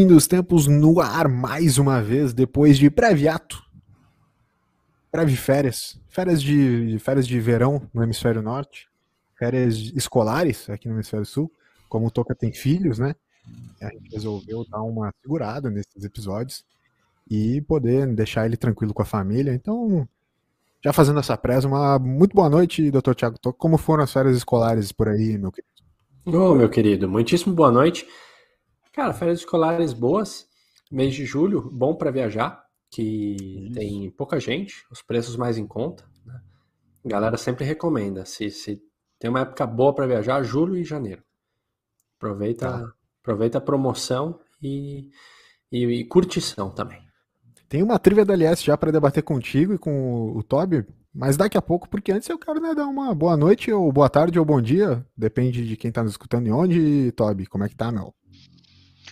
fim dos tempos no ar mais uma vez, depois de breve ato. Breve férias. Férias de, férias de verão no hemisfério norte. Férias escolares aqui no hemisfério sul. Como o Toca tem filhos, né? A gente resolveu dar uma segurada nesses episódios e poder deixar ele tranquilo com a família. Então, já fazendo essa presa, uma muito boa noite, Dr. Tiago Toca. Como foram as férias escolares por aí, meu querido? Ô, oh, meu querido, muitíssimo boa noite. Cara, férias escolares boas, mês de julho, bom para viajar, que Isso. tem pouca gente, os preços mais em conta. Né? A galera sempre recomenda. Se, se tem uma época boa para viajar, julho e janeiro. Aproveita, tá. aproveita a promoção e, e, e, curtição também. Tem uma trilha da LS já para debater contigo e com o Toby, mas daqui a pouco, porque antes eu quero né, dar uma boa noite, ou boa tarde, ou bom dia, depende de quem está nos escutando e onde, Toby. Como é que tá, meu?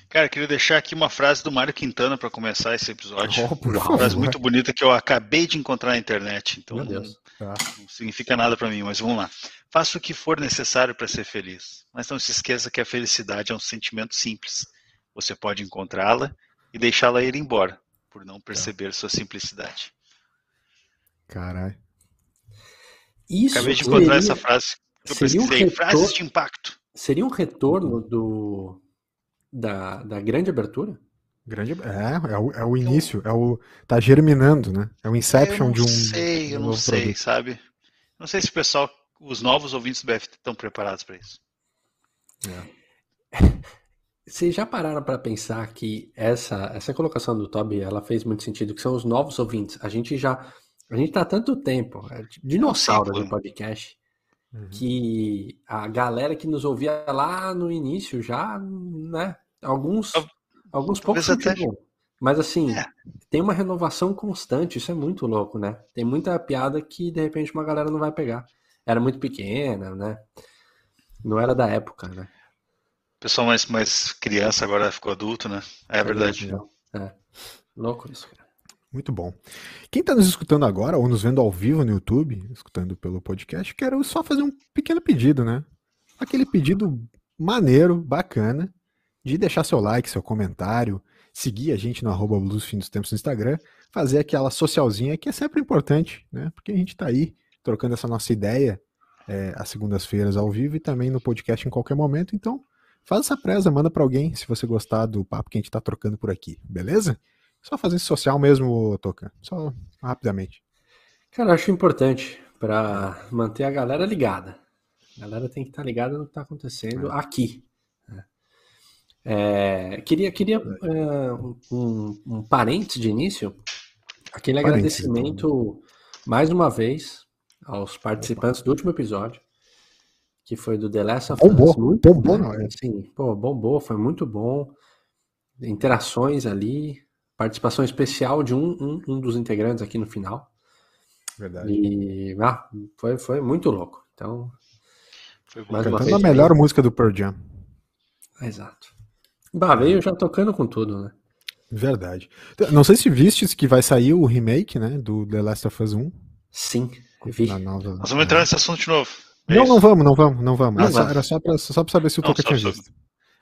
Cara, queria deixar aqui uma frase do Mário Quintana para começar esse episódio. Oh, uma frase muito bonita que eu acabei de encontrar na internet, então não, tá. não, significa nada para mim, mas vamos lá. Faça o que for necessário para ser feliz, mas não se esqueça que a felicidade é um sentimento simples. Você pode encontrá-la e deixá-la ir embora, por não perceber sua simplicidade. Caralho. Isso Acabei de encontrar seria, essa frase. Eu pesquisei, um retor... frases de impacto. Seria um retorno do da, da grande abertura? Grande, é, é o, é o início, é o tá germinando, né? É o inception de um. Eu não sei, eu não sei, produto. sabe? Não sei se o pessoal, os novos ouvintes do BFT estão preparados para isso. É. Vocês já pararam para pensar que essa essa colocação do Toby, ela fez muito sentido, que são os novos ouvintes. A gente já a gente tá há tanto tempo, é dinossauro do podcast, Uhum. Que a galera que nos ouvia lá no início já, né? Alguns, alguns poucos até... Mas assim, é. tem uma renovação constante, isso é muito louco, né? Tem muita piada que de repente uma galera não vai pegar. Era muito pequena, né? Não era da época, né? O pessoal mais, mais criança agora ficou adulto, né? É, é verdade. É. Louco isso, cara. Muito bom. Quem está nos escutando agora, ou nos vendo ao vivo no YouTube, escutando pelo podcast, quero só fazer um pequeno pedido, né? Aquele pedido maneiro, bacana, de deixar seu like, seu comentário, seguir a gente no arroba Fim dos Tempos no Instagram, fazer aquela socialzinha que é sempre importante, né? Porque a gente está aí trocando essa nossa ideia é, às segundas-feiras ao vivo e também no podcast em qualquer momento. Então, faz essa presa, manda para alguém se você gostar do papo que a gente está trocando por aqui, beleza? Só fazer social mesmo, Toca. Só rapidamente. Cara, eu acho importante para manter a galera ligada. A galera tem que estar tá ligada no que está acontecendo é. aqui. Né? É, queria queria é, um, um parênteses de início, aquele parênteses, agradecimento mais uma vez aos participantes do último episódio, que foi do The Last of Us. Bombou, bombou, não é? Sim, pô, bombou, foi muito bom. Interações ali, participação especial de um, um, um dos integrantes aqui no final. Verdade. E ah, foi, foi muito louco. Então, foi mais uma vez, a melhor bem... música do Pearl Jam. Exato. Bah, veio já tocando com tudo, né? Verdade. Não sei se vistes que vai sair o remake, né, do The Last of Us 1. Sim, vi. Nova... Nós vamos entrar nesse assunto de novo. É não, isso? não vamos, não vamos, não vamos. Não era. Só, era só pra, só pra saber se o Toca tinha visto.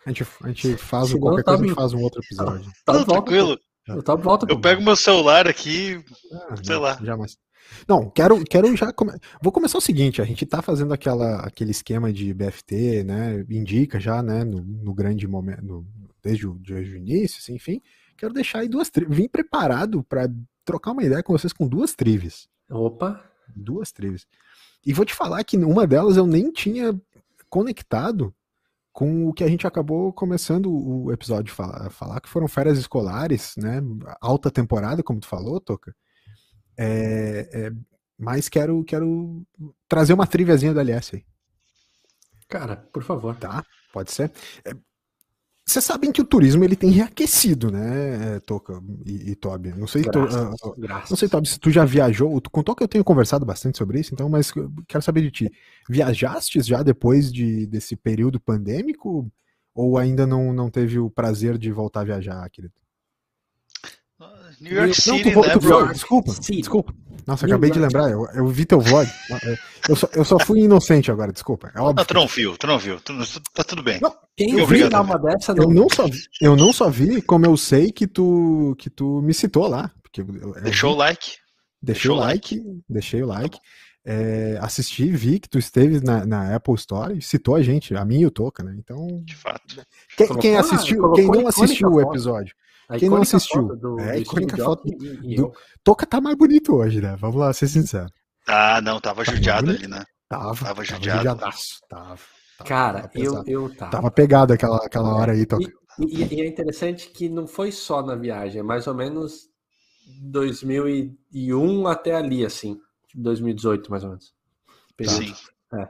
A gente, a gente faz Senão qualquer coisa, a gente faz um outro episódio. Tá, tá tranquilo. Eu, volta, eu pego meu celular aqui, ah, sei não, lá. Jamais. Não, quero, quero já. Come... Vou começar o seguinte: a gente tá fazendo aquela, aquele esquema de BFT, né? Indica já, né? No, no grande momento, no, desde, o, desde o início, assim, enfim. Quero deixar aí duas. Vim preparado para trocar uma ideia com vocês com duas trivias. Opa! Duas trivias. E vou te falar que uma delas eu nem tinha conectado com o que a gente acabou começando o episódio a falar, que foram férias escolares, né? Alta temporada, como tu falou, Toca. É, é, mas quero, quero trazer uma triviazinha da LS aí. Cara, por favor. Tá, pode ser. É, vocês sabem que o turismo ele tem reaquecido, né, Toca e, e Toby? Não sei, graças, to, uh, graças. não sei, Toby, se tu já viajou. Com Toca eu tenho conversado bastante sobre isso, então, mas quero saber de ti. Viajaste já depois de, desse período pandêmico? Ou ainda não, não teve o prazer de voltar a viajar, querido? New York City, não, tu, né, tu, Desculpa, Sim. desculpa. Nossa, acabei de lembrar, eu, eu vi teu vlog. Eu só, eu só fui inocente agora, desculpa. É óbvio. Não, tu não viu, tu não viu. Tu, tá tudo bem. Não, quem viu uma dessa não... Eu não, só, eu não só vi, como eu sei que tu, que tu me citou lá. Porque eu, Deixou o like. Deixei o like, like, deixei o like. É, assisti, vi que tu esteve na, na, Apple Store e citou a gente, a mim e o Toca, né? Então. De fato. Quem, quem assistiu, quem não assistiu o episódio, quem não assistiu, do, é, a icônica foto do, do, Toca tá mais bonito hoje, né? Vamos lá, ser sincero. Ah, não, tava tá judiado ali, né? Tava. Tava judiado. Tava, tava, Cara, tava eu, eu tava. Tava pegado aquela, aquela hora aí, Toca. E, e, e é interessante que não foi só na viagem, é mais ou menos 2001 até ali, assim. 2018, mais ou menos. Sim. É.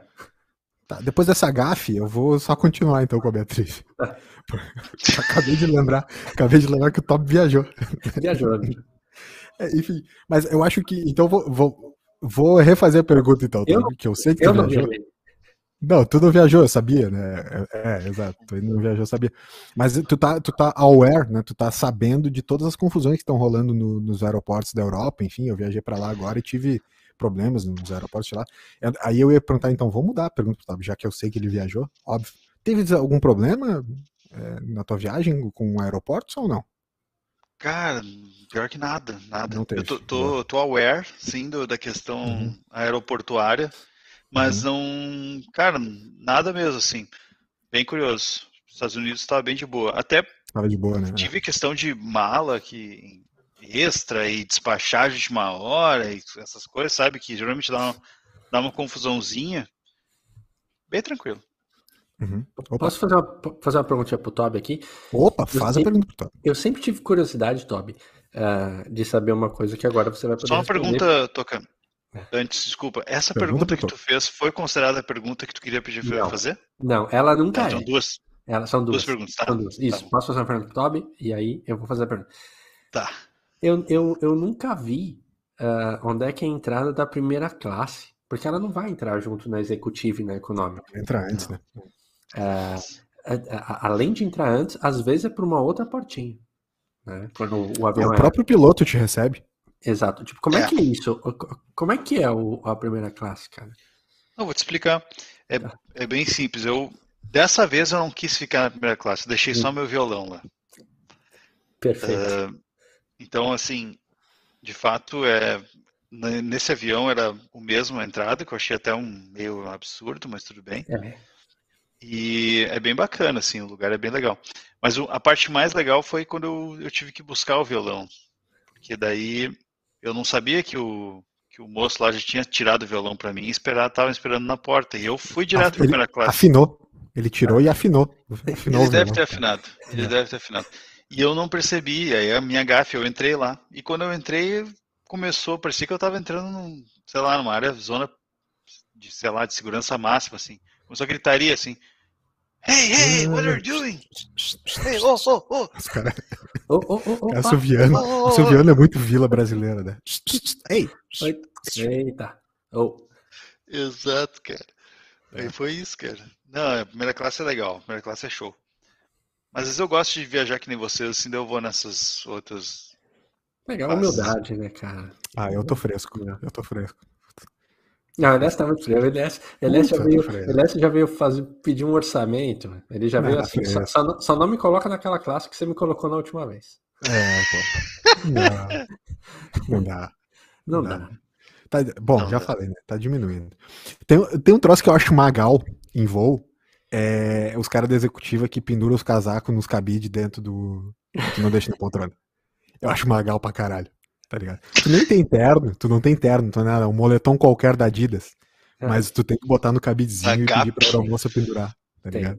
Tá, depois dessa gafe, eu vou só continuar então com a Beatriz. acabei de lembrar, acabei de lembrar que o Top viajou. Viajou. Né? É, enfim, mas eu acho que então vou, vou, vou refazer a pergunta então, tá? eu, que eu sei que eu tu viajou. Não, tu não viajou, eu sabia, né? É, é, exato, tu não viajou, eu sabia. Mas tu tá, tu tá aware, né? Tu tá sabendo de todas as confusões que estão rolando no, nos aeroportos da Europa, enfim, eu viajei para lá agora e tive problemas nos aeroportos lá. Aí eu ia perguntar, então, vou mudar a pergunta, já que eu sei que ele viajou, óbvio. Teve algum problema é, na tua viagem com aeroportos ou não? Cara, pior que nada, nada. Não teve. Eu tô, tô, tô aware, sim, do, da questão uhum. aeroportuária, mas uhum. não, cara, nada mesmo, assim. Bem curioso. Os Estados Unidos estava bem de boa. Até Tava de boa, né? tive questão de mala que extra e despachagem de uma hora e essas coisas, sabe? Que geralmente dá uma, dá uma confusãozinha. Bem tranquilo. Uhum. Posso fazer uma, fazer uma perguntinha pro Toby aqui? Opa, faz sempre, a pergunta pro Toby. Eu sempre tive curiosidade, Toby, uh, de saber uma coisa que agora você vai poder Só uma responder. pergunta, Toca. É. Antes, desculpa, essa pergunta, pergunta que tu fez foi considerada a pergunta que tu queria pedir para fazer? Não, ela nunca ah, é. São duas. Ela, são duas. Duas perguntas, tá? São duas. Isso, tá posso fazer uma pergunta pro Toby? E aí eu vou fazer a pergunta. Tá. Eu, eu, eu nunca vi uh, onde é que é a entrada da primeira classe, porque ela não vai entrar junto na executiva e na econômica. Entra antes, né? Uh, além de entrar antes, às vezes é por uma outra portinha. Né? Quando o avião é, o é próprio piloto te recebe. Exato. Tipo, como é, é que é isso? Como é que é o, a primeira classe, cara? Não, vou te explicar. É, tá. é bem simples. Eu dessa vez eu não quis ficar na primeira classe. Deixei só hum. meu violão lá. Perfeito. Uh, então, assim, de fato, é, nesse avião era o mesmo a entrada, que eu achei até um meio absurdo, mas tudo bem. É. E é bem bacana, assim, o lugar é bem legal. Mas a parte mais legal foi quando eu, eu tive que buscar o violão. Porque daí eu não sabia que o, que o moço lá já tinha tirado o violão para mim e esperar, tava esperando na porta. E eu fui direto para a primeira classe. Afinou. Ele tirou e afinou. afinou ele deve ter afinado. Ele é. deve ter afinado. E eu não percebi, aí a minha gafe, eu entrei lá. E quando eu entrei, começou, parecia que eu tava entrando, num, sei lá, numa área, zona de, sei lá, de segurança máxima, assim. Começou a gritaria, assim. Hey, hey, what are you doing? Hey, oh, oh, oh. Os caras... Oh, oh, oh, oh, Assoviano. Oh, oh, Assoviano é muito vila brasileira, né? Ei! Eita. Oh. Exato, cara. Aí é. foi isso, cara. Não, a primeira classe é legal. A primeira classe é show. Mas às vezes eu gosto de viajar que nem vocês, assim, daí eu vou nessas outras. Legal, humildade, né, cara? Ah, eu tô fresco, né? Eu tô fresco. Não, o Elias tá muito frio. O Elias, Elias, já, veio, Elias já veio fazer, pedir um orçamento. Ele já não, veio assim. Só, só, não, só, não me coloca naquela classe que você me colocou na última vez. É, pô. Não, não dá. Não, não dá. dá. Tá, bom, não, já dá. falei, né? Tá diminuindo. Tem, tem um troço que eu acho magal em voo, é, os caras da executiva que penduram os casacos nos cabides dentro do. que não deixa na poltrona. Eu acho magal pra caralho, tá ligado? Tu nem tem terno, tu não tem terno, tu não é um moletom qualquer da Adidas. É. Mas tu tem que botar no cabidezinho e pedir pra aeromoça pendurar, tá tem, ligado?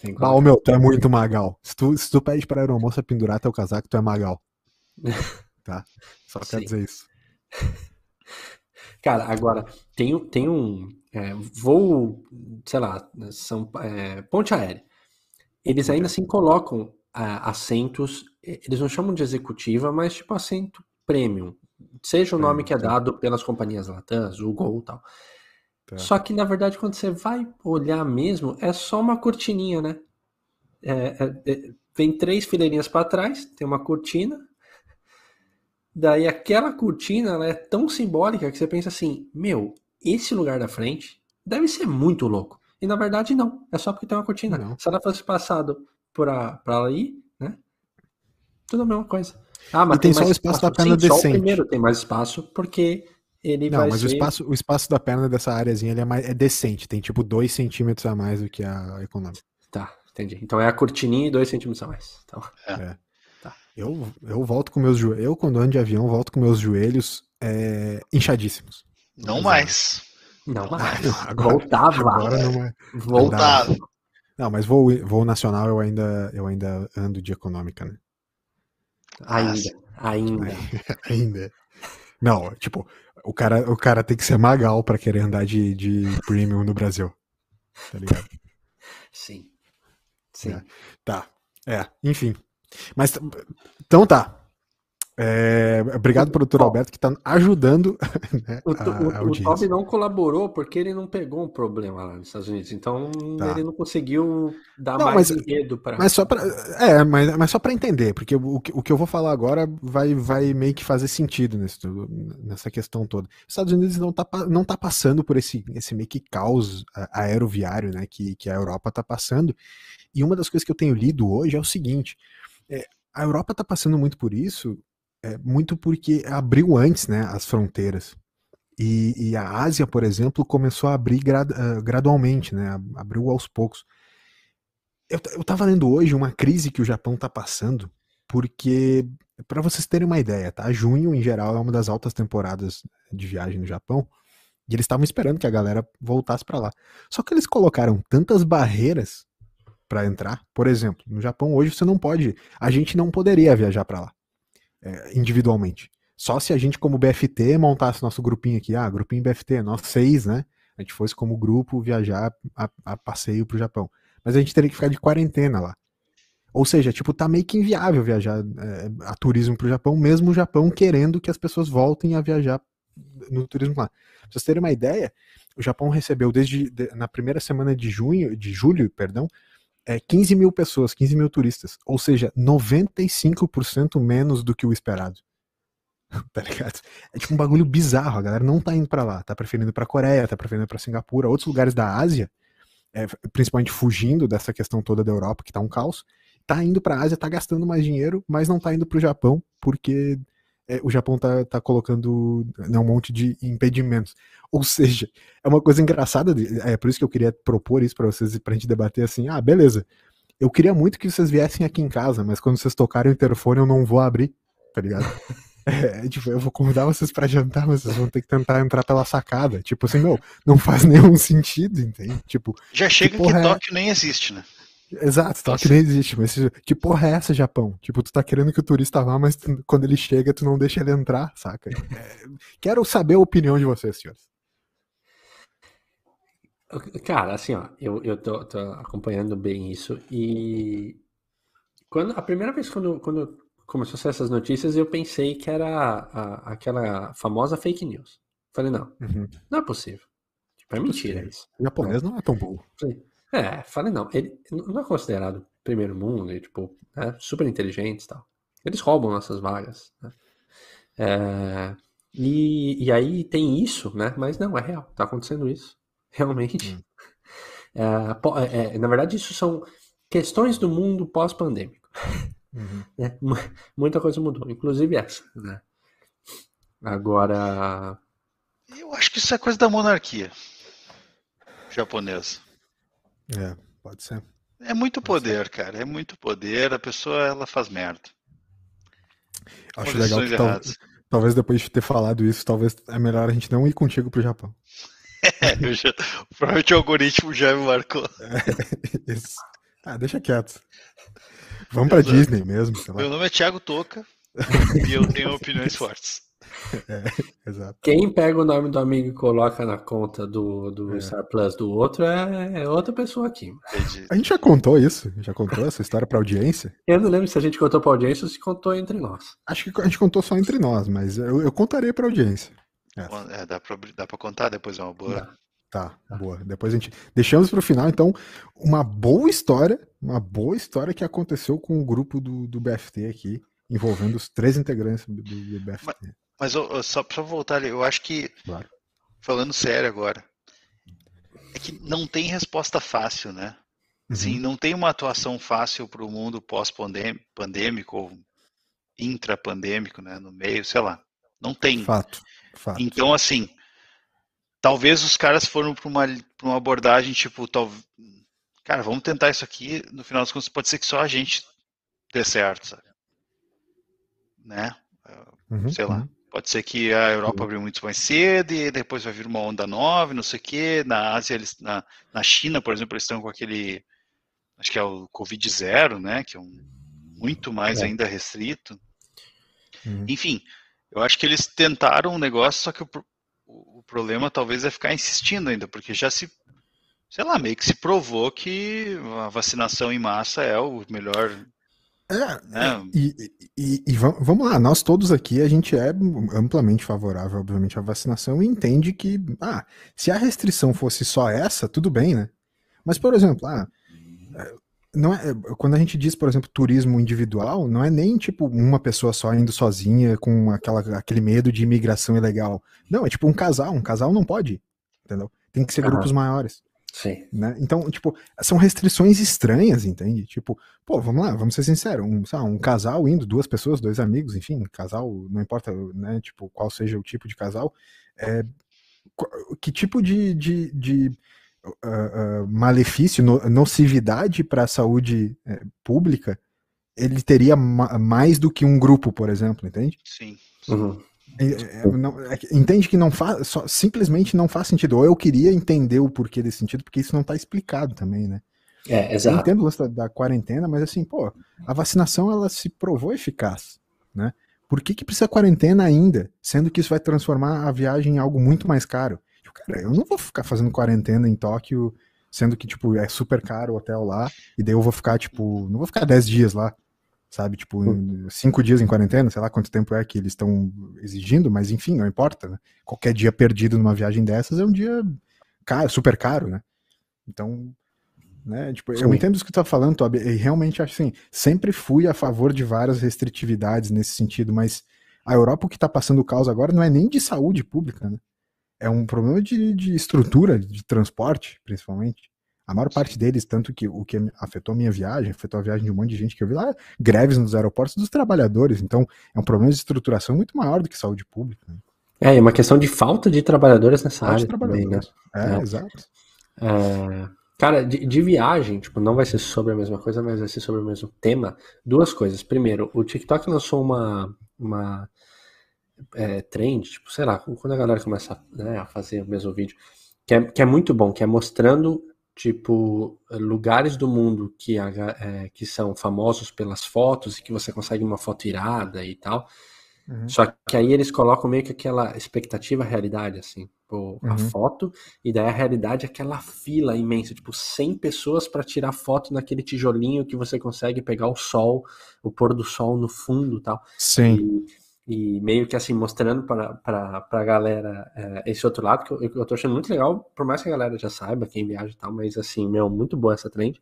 Tem ah, ô meu, tu é muito magal. Se tu, se tu pede pra aeromoça pendurar teu casaco, tu é magal. tá? Só quero dizer isso. Cara, agora, tem, tem um, é, voo, sei lá, são, é, ponte aérea. Eles ainda assim colocam é, assentos, eles não chamam de executiva, mas tipo assento premium. Seja o nome que é dado pelas companhias Latam, o Gol e tal. Tá. Só que, na verdade, quando você vai olhar mesmo, é só uma cortininha, né? É, é, é, vem três fileirinhas para trás, tem uma cortina. Daí aquela cortina ela é tão simbólica que você pensa assim, meu, esse lugar da frente deve ser muito louco. E na verdade não, é só porque tem uma cortina. Não. Se ela fosse passado para ali, né? Tudo a mesma coisa. Ah, mas e tem, tem só o espaço, espaço da perna Sim, decente. Só o primeiro tem mais espaço porque ele não, vai mas ser... o, espaço, o espaço da perna dessa áreazinha ele é, mais, é decente, tem tipo 2 centímetros a mais do que a econômica. Tá, entendi. Então é a cortininha e 2 centímetros a mais. Então... É. é. Tá. Eu, eu volto com meus joelhos. Eu, quando ando de avião, volto com meus joelhos é, inchadíssimos. Não mais. Não mais. Agora, Voltava. Agora não é. Voltava. Não, mas voo, voo nacional eu ainda, eu ainda ando de econômica, né? Ainda. Ainda. ainda. Não, tipo, o cara, o cara tem que ser magal para querer andar de, de premium no Brasil. Tá ligado? Sim. Sim. É. Tá. É, enfim. Mas então tá. É, obrigado, produtor Alberto, que está ajudando né, o, a, a o, o Toby não colaborou porque ele não pegou um problema lá nos Estados Unidos, então tá. ele não conseguiu dar não, mais mas, enredo para. Mas só para é, mas, mas só para entender, porque o, o que eu vou falar agora vai, vai meio que fazer sentido nesse, nessa questão toda. Os Estados Unidos não está não tá passando por esse, esse meio que caos aeroviário, né, que, que a Europa está passando. E uma das coisas que eu tenho lido hoje é o seguinte: é, a Europa está passando muito por isso é, muito porque abriu antes né, as fronteiras. E, e, a Ásia, por exemplo, começou a abrir grad, uh, gradualmente, né, abriu aos poucos. Eu, eu tava lendo hoje uma crise que o Japão está passando, porque, para vocês terem uma ideia, tá? Junho, em geral, é uma das altas temporadas de viagem no Japão, e eles estavam esperando que a galera voltasse para lá. Só que eles colocaram tantas barreiras para entrar. Por exemplo, no Japão hoje você não pode, a gente não poderia viajar para lá individualmente. Só se a gente, como BFT, montasse nosso grupinho aqui, ah, grupinho BFT, nós seis, né? A gente fosse como grupo viajar a, a passeio pro Japão. Mas a gente teria que ficar de quarentena lá. Ou seja, tipo, tá meio que inviável viajar é, a turismo pro Japão, mesmo o Japão querendo que as pessoas voltem a viajar no turismo lá. Pra vocês terem uma ideia, o Japão recebeu desde de, na primeira semana de junho, de julho, perdão, é, 15 mil pessoas, 15 mil turistas. Ou seja, 95% menos do que o esperado. tá ligado? É tipo um bagulho bizarro. A galera não tá indo para lá. Tá preferindo pra Coreia, tá preferindo pra Singapura, outros lugares da Ásia, é, principalmente fugindo dessa questão toda da Europa, que tá um caos. Tá indo pra Ásia, tá gastando mais dinheiro, mas não tá indo pro Japão, porque é, o Japão tá, tá colocando né, um monte de impedimentos. Ou seja, é uma coisa engraçada, é por isso que eu queria propor isso para vocês, pra gente debater assim, ah, beleza, eu queria muito que vocês viessem aqui em casa, mas quando vocês tocarem o interfone eu não vou abrir, tá ligado? É, tipo, eu vou convidar vocês para jantar, mas vocês vão ter que tentar entrar pela sacada. Tipo assim, não, não faz nenhum sentido, entende? Tipo, já chega que, que toque é... nem existe, né? Exato, toque nem existe, mas que porra é essa, Japão? Tipo, tu tá querendo que o turista vá, mas tu, quando ele chega, tu não deixa ele entrar, saca? É, quero saber a opinião de vocês, senhores. Cara, assim, ó, eu, eu tô, tô acompanhando bem isso e quando a primeira vez quando, quando começou a ser essas notícias, eu pensei que era a, a, aquela famosa fake news. Falei, não, uhum. não é possível. Tipo, é mentira isso. O japonês não, é tão burro. Sim. É, falei não. Ele não é considerado primeiro mundo e, tipo, é super inteligente e tal. Eles roubam nossas vagas. Né? É, e, e aí tem isso, né? Mas não, é real. Tá acontecendo isso. Realmente. Hum. É, é, na verdade, isso são questões do mundo pós-pandêmico. Uhum. É, muita coisa mudou, inclusive essa. Né? Agora. Eu acho que isso é coisa da monarquia japonesa. É, pode ser. É muito poder, cara. É muito poder. A pessoa ela faz merda. Acho legal que tal, talvez depois de ter falado isso, talvez é melhor a gente não ir contigo pro Japão. É, já, provavelmente o algoritmo já me marcou. É, isso. Ah, deixa quieto. Vamos pra Disney mesmo. Meu nome é Thiago Toca e eu tenho opiniões fortes. É, exato. Quem pega o nome do amigo e coloca na conta do, do é. Star Plus do outro é, é outra pessoa aqui. Entendi. A gente já contou isso? Já contou essa história pra audiência? Eu não lembro se a gente contou pra audiência ou se contou entre nós. Acho que a gente contou só entre nós, mas eu, eu contarei pra audiência. É. dá, pra, dá pra contar depois, é uma boa. Dá. Tá, tá, boa. Depois a gente. Deixamos para o final, então, uma boa história, uma boa história que aconteceu com o grupo do, do BFT aqui envolvendo os três integrantes do, do BFT. Mas, mas só para voltar ali, eu acho que, claro. falando sério agora, é que não tem resposta fácil, né? Uhum. Sim, não tem uma atuação fácil para o mundo pós-pandêmico ou intrapandêmico, né? No meio, sei lá. Não tem. Fato. Fato. Então, assim, talvez os caras foram para uma, uma abordagem tipo, tal, cara, vamos tentar isso aqui, no final das contas pode ser que só a gente dê certo, sabe? Né? Uhum, Sei lá. Uhum. Pode ser que a Europa abriu muito mais cedo e depois vai vir uma onda nova, não sei o quê. Na Ásia, eles, na, na China, por exemplo, eles estão com aquele, acho que é o Covid zero, né? Que é um, muito mais é. ainda restrito. Uhum. Enfim, eu acho que eles tentaram um negócio, só que o, o, o problema talvez é ficar insistindo ainda, porque já se sei lá, meio que se provou que a vacinação em massa é o melhor é, né? e, e, e, vamos lá, nós todos aqui, a gente é amplamente favorável, obviamente, à vacinação e entende que, ah, se a restrição fosse só essa, tudo bem, né? Mas, por exemplo, ah, é, não é, quando a gente diz, por exemplo, turismo individual, não é nem tipo uma pessoa só indo sozinha com aquela, aquele medo de imigração ilegal. Não, é tipo um casal, um casal não pode, entendeu? Tem que ser uhum. grupos maiores. Sim. Né? Então, tipo, são restrições estranhas, entende? Tipo, pô, vamos lá, vamos ser sinceros, um, sabe, um casal indo, duas pessoas, dois amigos, enfim, casal, não importa, né, tipo, qual seja o tipo de casal, é, que tipo de, de, de uh, uh, malefício, no, nocividade para a saúde uh, pública ele teria ma mais do que um grupo, por exemplo, entende? Sim. Uhum. É, é, não, é, entende que não faz, só, simplesmente não faz sentido. Ou eu queria entender o porquê desse sentido, porque isso não está explicado também, né? É, exato. Eu entendo o lance da, da, quarentena, mas assim, pô, a vacinação ela se provou eficaz, né? Por que, que precisa quarentena ainda, sendo que isso vai transformar a viagem em algo muito mais caro? Tipo, cara, eu não vou ficar fazendo quarentena em Tóquio, sendo que, tipo, é super caro o hotel lá, e daí eu vou ficar, tipo, não vou ficar 10 dias lá sabe? Tipo, cinco dias em quarentena, sei lá quanto tempo é que eles estão exigindo, mas enfim, não importa, né? Qualquer dia perdido numa viagem dessas é um dia caro, super caro, né? Então, né? Tipo, eu entendo o que tu tá falando, Tobi, e realmente acho assim, sempre fui a favor de várias restritividades nesse sentido, mas a Europa o que tá passando o caos agora não é nem de saúde pública, né? É um problema de, de estrutura, de transporte, principalmente. A maior parte deles, tanto que o que afetou a minha viagem, afetou a viagem de um monte de gente que eu vi lá, greves nos aeroportos dos trabalhadores. Então, é um problema de estruturação muito maior do que saúde pública. Né? É, é uma questão de falta de trabalhadores nessa falta área também, né? É, é. exato. É, cara, de, de, viagem, tipo, não vai ser sobre a mesma coisa, mas vai ser sobre o mesmo tema. Duas coisas. Primeiro, o TikTok lançou uma, uma é, trend, tipo, sei lá, quando a galera começa né, a fazer o mesmo vídeo, que é, que é muito bom, que é mostrando tipo lugares do mundo que, é, que são famosos pelas fotos e que você consegue uma foto irada e tal. Uhum. Só que aí eles colocam meio que aquela expectativa realidade, assim, pô, uhum. a foto, e daí a realidade é aquela fila imensa, tipo 100 pessoas para tirar foto naquele tijolinho que você consegue pegar o sol, o pôr do sol no fundo tal. Sim. E, e meio que assim, mostrando para a galera é, esse outro lado, que eu, eu tô achando muito legal, por mais que a galera já saiba quem viaja e tal, mas assim, meu, muito boa essa trend.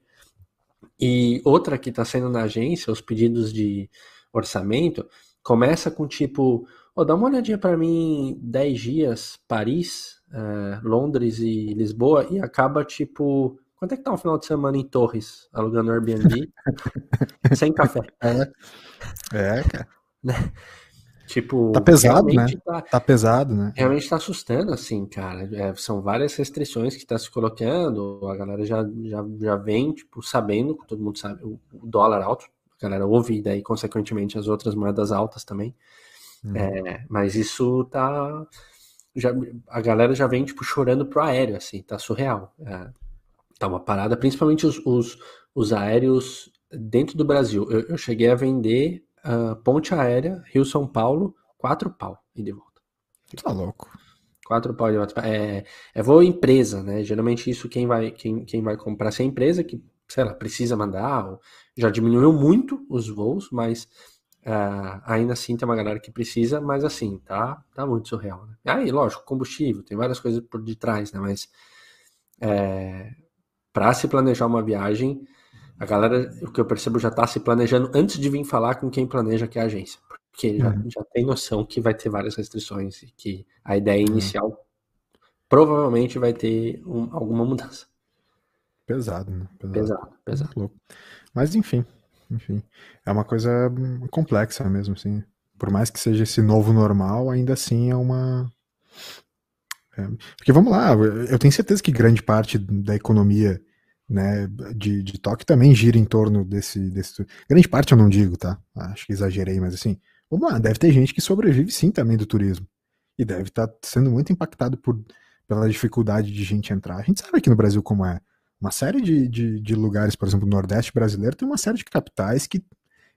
E outra que está sendo na agência, os pedidos de orçamento, começa com tipo, oh, dá uma olhadinha para mim 10 dias, Paris, é, Londres e Lisboa, e acaba tipo, quanto é que tá um final de semana em Torres, alugando Airbnb, sem café? É, é cara. Tipo, tá pesado, né? Tá, tá, pesado, né? Realmente tá assustando, assim, cara. É, são várias restrições que tá se colocando. A galera já, já, já vem, tipo, sabendo, todo mundo sabe, o, dólar alto. A galera ouve, e daí, consequentemente, as outras moedas altas também. Hum. É, mas isso tá. Já, a galera já vem, tipo, chorando pro aéreo, assim, tá surreal. É, tá uma parada, principalmente os, os, os aéreos dentro do Brasil. Eu, eu cheguei a vender uh, ponte aérea, Rio-São Paulo, quatro pau e de volta. Tá louco. Quatro pau de volta. É, é voo empresa, né? Geralmente isso quem vai, quem, quem vai comprar se é empresa que, sei lá, precisa mandar, já diminuiu muito os voos, mas uh, ainda assim tem uma galera que precisa, mas assim, tá, tá muito surreal. Né? Aí, lógico, combustível, tem várias coisas por detrás, né? Mas é, para se planejar uma viagem, a galera, o que eu percebo, já está se planejando antes de vir falar com quem planeja, que é a agência. Porque já, uhum. já tem noção que vai ter várias restrições e que a ideia uhum. inicial uhum. provavelmente vai ter um, alguma mudança. Pesado, né? Pesado, pesado. pesado. Mas enfim, enfim. É uma coisa complexa mesmo, assim. Por mais que seja esse novo normal, ainda assim é uma. É... Porque vamos lá, eu tenho certeza que grande parte da economia né, de, de Tóquio também gira em torno desse, desse. Grande parte eu não digo, tá? Acho que exagerei, mas assim, vamos lá, deve ter gente que sobrevive sim também do turismo. E deve estar tá sendo muito impactado por, pela dificuldade de gente entrar. A gente sabe aqui no Brasil como é. Uma série de, de, de lugares, por exemplo, no Nordeste brasileiro, tem uma série de capitais que,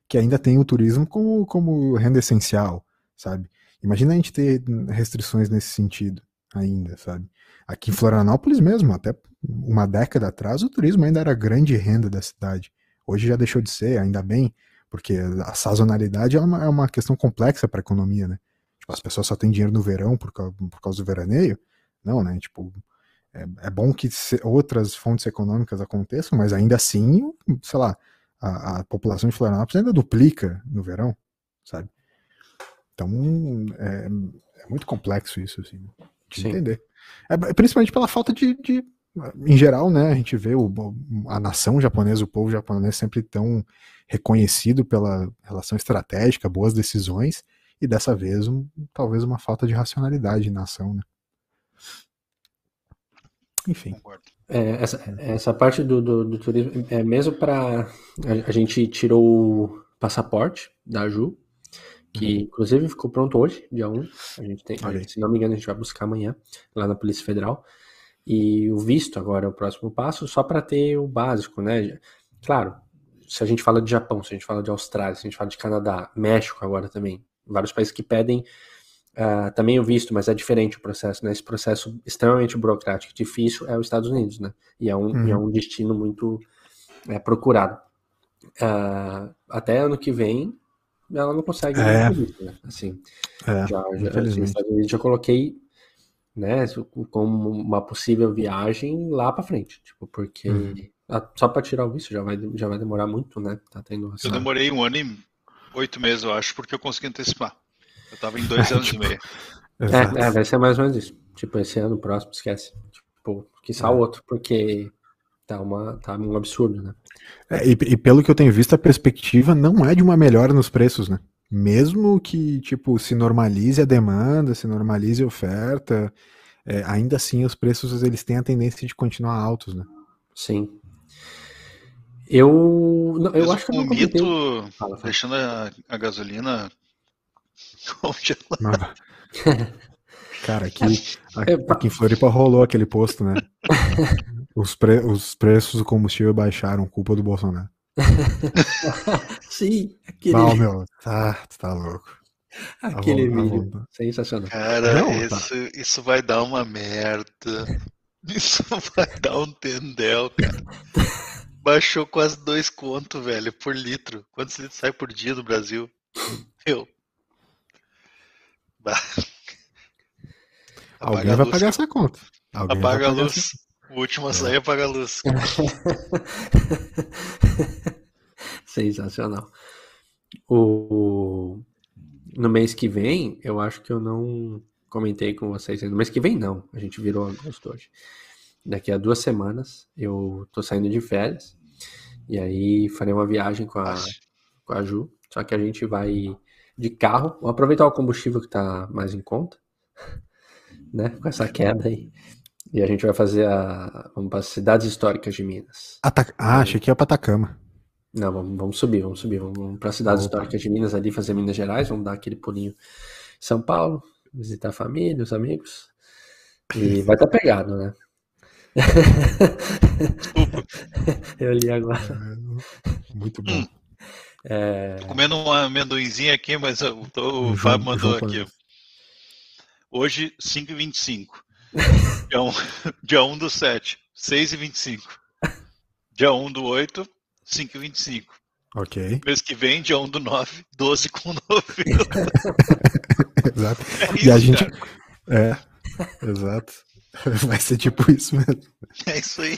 que ainda tem o turismo como, como renda essencial, sabe? Imagina a gente ter restrições nesse sentido ainda, sabe? Aqui em Florianópolis mesmo, até uma década atrás, o turismo ainda era grande renda da cidade. Hoje já deixou de ser, ainda bem, porque a sazonalidade é uma, é uma questão complexa para a economia, né? Tipo, as pessoas só têm dinheiro no verão por causa, por causa do veraneio. Não, né? Tipo, é, é bom que outras fontes econômicas aconteçam, mas ainda assim, sei lá, a, a, população de Florianópolis ainda duplica no verão, sabe? Então, é, é muito complexo isso, assim, de Sim. entender. É, principalmente pela falta de, de em geral, né, a gente vê o, a nação japonesa, o povo japonês sempre tão reconhecido pela relação estratégica, boas decisões, e dessa vez um, talvez uma falta de racionalidade na ação, né? Enfim. É, essa, essa parte do, do, do turismo é mesmo para a, a, gente tirou o passaporte da Ju, que uhum. inclusive ficou pronto hoje, dia 1. A gente tem, se não me engano, a gente vai buscar amanhã lá na Polícia Federal. E o visto agora é o próximo passo, só para ter o básico, né? Claro, se a gente fala de Japão, se a gente fala de Austrália, se a gente fala de Canadá, México agora também, vários países que pedem uh, também o visto, mas é diferente o processo, né? Esse processo extremamente burocrático, difícil é os Estados Unidos, né? E é um, uhum. é um destino muito é, procurado. Uh, até ano que vem, ela não consegue é. Né? Assim, é, já, já, assim, já coloquei né, como uma possível viagem lá para frente, tipo, porque uhum. só para tirar o visto já vai, já vai demorar muito, né? Tá tendo essa... Eu demorei um ano e oito meses, eu acho, porque eu consegui antecipar. Eu tava em dois anos tipo... e meio. É, é, vai ser mais ou menos isso. Tipo, esse ano próximo, esquece. Tipo, que é. o outro, porque tá, uma, tá um absurdo, né? É, e, e, pelo que eu tenho visto, a perspectiva não é de uma melhora nos preços, né? mesmo que tipo se normalize a demanda, se normalize a oferta, é, ainda assim os preços eles têm a tendência de continuar altos, né? Sim. Eu, não, eu acho que o mito fala, fala. deixando a, a gasolina congelada. Cara, aqui, é, aqui em Floripa rolou aquele posto, né? Os, pre, os preços do combustível baixaram, culpa do Bolsonaro. Sim, aquele. Não, meu, tá, tá louco. Aquele tá vídeo. Tá sensacional. Cara, Não, isso, tá. isso vai dar uma merda. Isso vai dar um tendel, cara. Baixou quase dois contos, velho, por litro. Quantos litros sai por dia do Brasil? Eu. Alguém vai pagar essa conta. Alguém Apaga a luz. Essa... O último a sair apaga a luz. Sensacional. O... No mês que vem, eu acho que eu não comentei com vocês. No mês que vem, não. A gente virou agosto hoje. Daqui a duas semanas, eu tô saindo de férias. E aí farei uma viagem com a, com a Ju. Só que a gente vai de carro. Vou aproveitar o combustível que tá mais em conta. Né? Com essa queda aí. E a gente vai fazer a. Vamos para as cidades históricas de Minas. Atac... Ah, achei que ia para Atacama. Não, vamos, vamos subir, vamos subir. Vamos para as cidades Opa. históricas de Minas ali, fazer Minas Gerais, vamos dar aquele pulinho em São Paulo, visitar a família, os amigos. E vai estar tá pegado, né? Eu li agora. É, muito bom. É... Tô comendo um amendoinzinho aqui, mas o, o Fábio mandou aqui. Hoje, 5h25. Dia 1, dia 1 do 7, 6 e 25. Dia 1 do 8, 5 e 25. Ok. Mês que vem, dia 1 do 9, 12 com 9. exato. É isso, e a gente. Cara. É, exato. Vai ser tipo isso mesmo. É isso aí.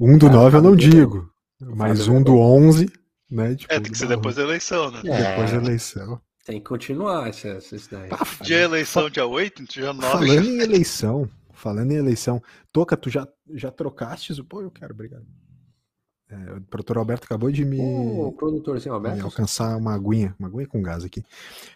1 do 9 eu não digo. Mais um do 11, né? Tipo, é, tem que ser depois da eleição, né? É, depois da eleição. Tem que continuar essa, essa daí. Ah, dia eleição, dia 8, dia 9. Falando em eleição, falando em eleição, Toca, tu já, já trocaste? Pô, eu quero, obrigado. É, o produtor Alberto acabou de me, oh, produtorzinho Alberto. me alcançar uma aguinha, uma aguinha com gás aqui.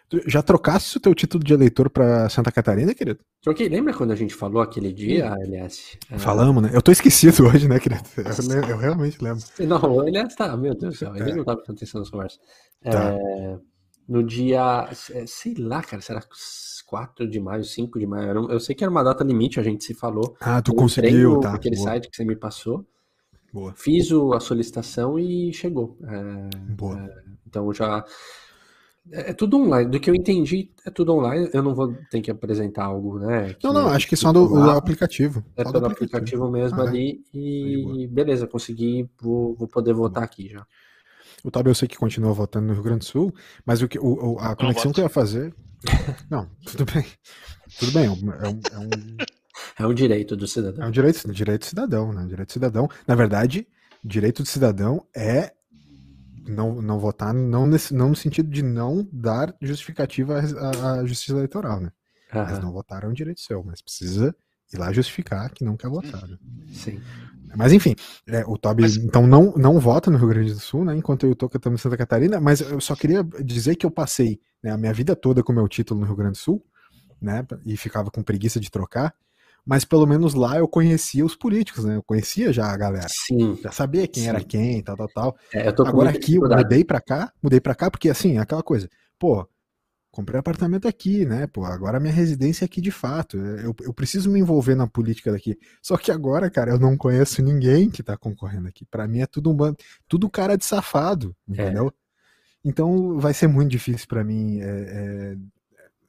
Tu já trocaste o teu título de eleitor para Santa Catarina, querido? Troquei. Lembra quando a gente falou aquele dia, aliás? É. Falamos, né? Eu tô esquecido hoje, né, querido? Eu, eu realmente lembro. Não, o Elias tá, meu Deus do céu, ele é. não tava prestando atenção nas conversas. Tá. É, no dia, é, sei lá, cara, será 4 de maio, 5 de maio? Eu sei que era uma data limite, a gente se falou. Ah, tu conseguiu, tá. Aquele boa. site que você me passou. Boa. Fiz o, a solicitação e chegou. É, Boa. É, então já. É, é, tudo online. Do que eu entendi, é tudo online. Eu não vou ter que apresentar algo, né? não, não, acho que só do, do aplicativo. É pelo aplicativo. aplicativo mesmo ah, é. ali. E beleza, consegui, vou, vou poder votar aqui já. O Tobi eu sei que continua votando no Rio Grande do Sul, mas o que, o, a conexão que eu ia fazer. Não, tudo bem. Tudo bem, é um, é um, é um direito do cidadão. É um direito, direito cidadão, né? Direito cidadão. Na verdade, direito do cidadão é não, não votar, não, nesse, não no sentido de não dar justificativa à, à justiça eleitoral, né? Uhum. Mas não votar é um direito seu, mas precisa ir lá justificar que não quer votar. Né? Sim. Mas enfim, é, o Toby mas... então não, não vota no Rio Grande do Sul, né? Enquanto eu tô cantando em Santa Catarina, mas eu só queria dizer que eu passei né, a minha vida toda com o meu título no Rio Grande do Sul, né? E ficava com preguiça de trocar mas pelo menos lá eu conhecia os políticos, né? Eu conhecia já a galera. Sim. Já sabia quem sim. era quem, tal, tal, tal. É, Agora aqui eu mudei pra cá, mudei pra cá, porque assim, aquela coisa, pô, comprei apartamento aqui, né? Pô, agora minha residência é aqui de fato. Eu, eu preciso me envolver na política daqui. Só que agora, cara, eu não conheço ninguém que tá concorrendo aqui. Para mim é tudo um bando, tudo cara de safado, é. entendeu? É. Então vai ser muito difícil para mim é, é,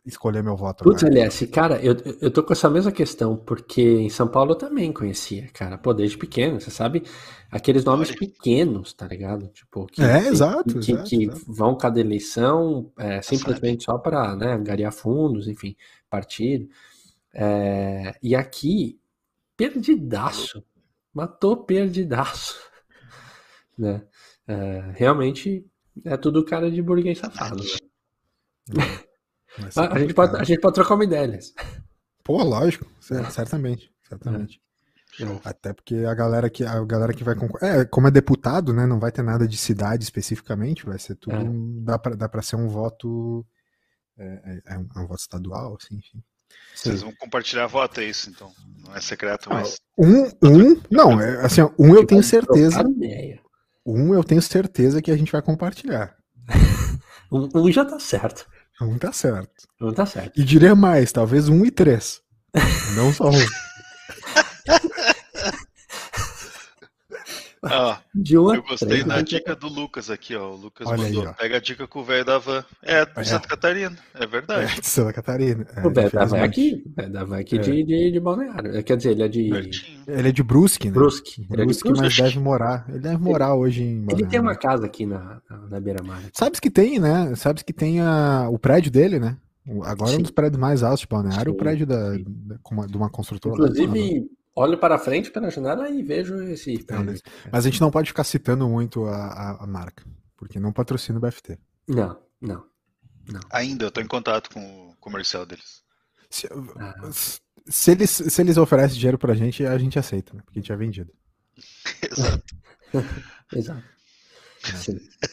escolher meu voto. Putz, LS, cara, eu, eu tô com essa mesma questão, porque em São Paulo eu também conhecia, cara, pô, desde pequeno, você sabe, aqueles nomes pequenos, tá ligado? Tipo, que, é, exato, que, exato, que exato. vão cada eleição é, simplesmente só para né, angariar fundos, enfim, partido. É, e aqui, perdidaço, matou perdidaço, né? É, realmente é tudo cara de burguês safado, né? É. A, a, gente pode, a gente pode trocar uma ideia, Liz. Pô, lógico, certamente, certamente. É. Até porque a galera que a galera que vai concorrer, é, como é deputado, né, não vai ter nada de cidade especificamente, vai ser tudo, é. dá para dá para ser um voto é, é, é, um, é, um, voto estadual, assim, enfim. Vocês vão compartilhar voto, é isso, então. Não é secreto, mas. Um, um, não, é, assim, um eu tenho certeza. Um eu tenho certeza que a gente vai compartilhar. um, um já tá certo. Um tá certo. Um tá certo. E diria mais, talvez um e três. Não só um. Ah, de uma, eu gostei da dica do Lucas aqui, ó. O Lucas Olha mandou. Aí, ó. Pega a dica com o velho da van. É, de é. Santa Catarina, é verdade. É, de Santa Catarina. É, o velho da van é aqui. O velho da van é aqui de, de, de Balneário. Quer dizer, ele é de. Ele é de Brusque, né? Brusque. Ele é Brusque, mas deve morar. Ele deve morar ele, hoje em Balneário. Ele tem uma casa aqui na, na, na beira-mar. Sabes que tem, né? Sabes que tem a, o prédio dele, né? Agora Sim. é um dos prédios mais altos de Balneário, Sim. o prédio da, da, de uma construtora. Inclusive, olho para frente pela janela e vejo esse. Mas a gente não pode ficar citando muito a, a, a marca, porque não patrocina o BFT. Não, não, não. Ainda, eu estou em contato com o comercial deles. Se, ah. se, eles, se eles oferecem dinheiro pra gente, a gente aceita, né? Porque a gente é vendido. Exato. Exato. É.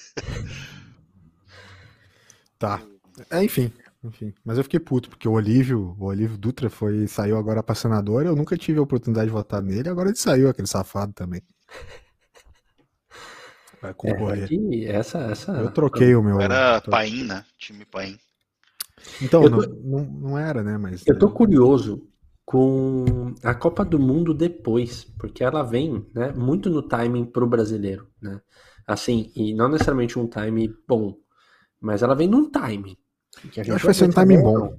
Tá. É, enfim, enfim, mas eu fiquei puto, porque o Olívio, o Olívio Dutra foi, saiu agora pra senador, eu nunca tive a oportunidade de votar nele, agora ele saiu, aquele safado também. Vai concorrer. É, essa, essa... Eu troquei o meu. Era Paim, né? Time Paim. Então, tô... não, não, não, era, né? Mas. Eu tô curioso com a Copa do Mundo depois, porque ela vem né, muito no timing pro brasileiro, né? Assim, e não necessariamente um time bom, mas ela vem num timing. Eu acho que vai ser um timing bom.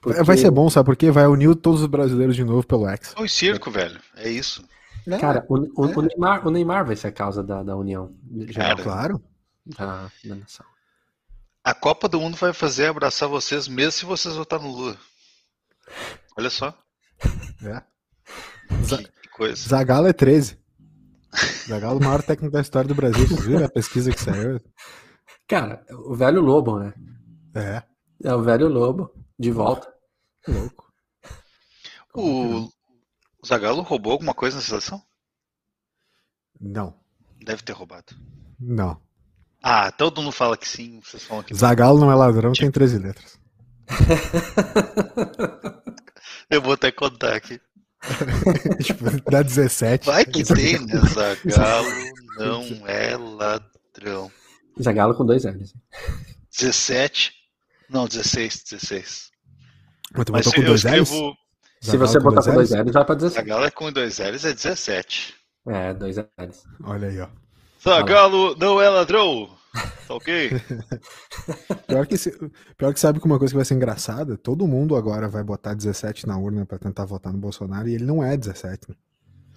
Porque... Vai ser bom, sabe? Porque vai unir todos os brasileiros de novo pelo X. O circo, velho. É isso. É, Cara, o, o, é. o, Neymar, o Neymar vai ser a causa da, da união. Geral, claro. Da, da nação. A Copa do Mundo vai fazer abraçar vocês mesmo se vocês votarem no Lula. Olha só. É. Que, que coisa. Zagalo é 13. Zagalo, o maior técnico da história do Brasil. Vocês viram a pesquisa que saiu? Cara, o velho Lobo, né? É. É o velho Lobo, de volta. Louco. O, o Zagalo roubou alguma coisa na seleção? Não. Deve ter roubado. Não. Ah, todo mundo fala que sim, vocês falam que Zagalo não é ladrão, tipo... tem 13 letras. Eu vou até contar aqui. tipo, dá 17. Vai que tem, né? Zagalo não é ladrão. Zagalo com dois L's. 17. Não, 16, 16. Mas, Mas com dois escrevo... L's? Se você botar com dois L's, vai pra 17. Zagalo é com dois L's é 17. É, dois L's. Olha aí, ó. Zagalo não é ladrão. Tá ok? pior, que, pior que sabe que uma coisa que vai ser engraçada, todo mundo agora vai botar 17 na urna para tentar votar no Bolsonaro e ele não é 17. Né?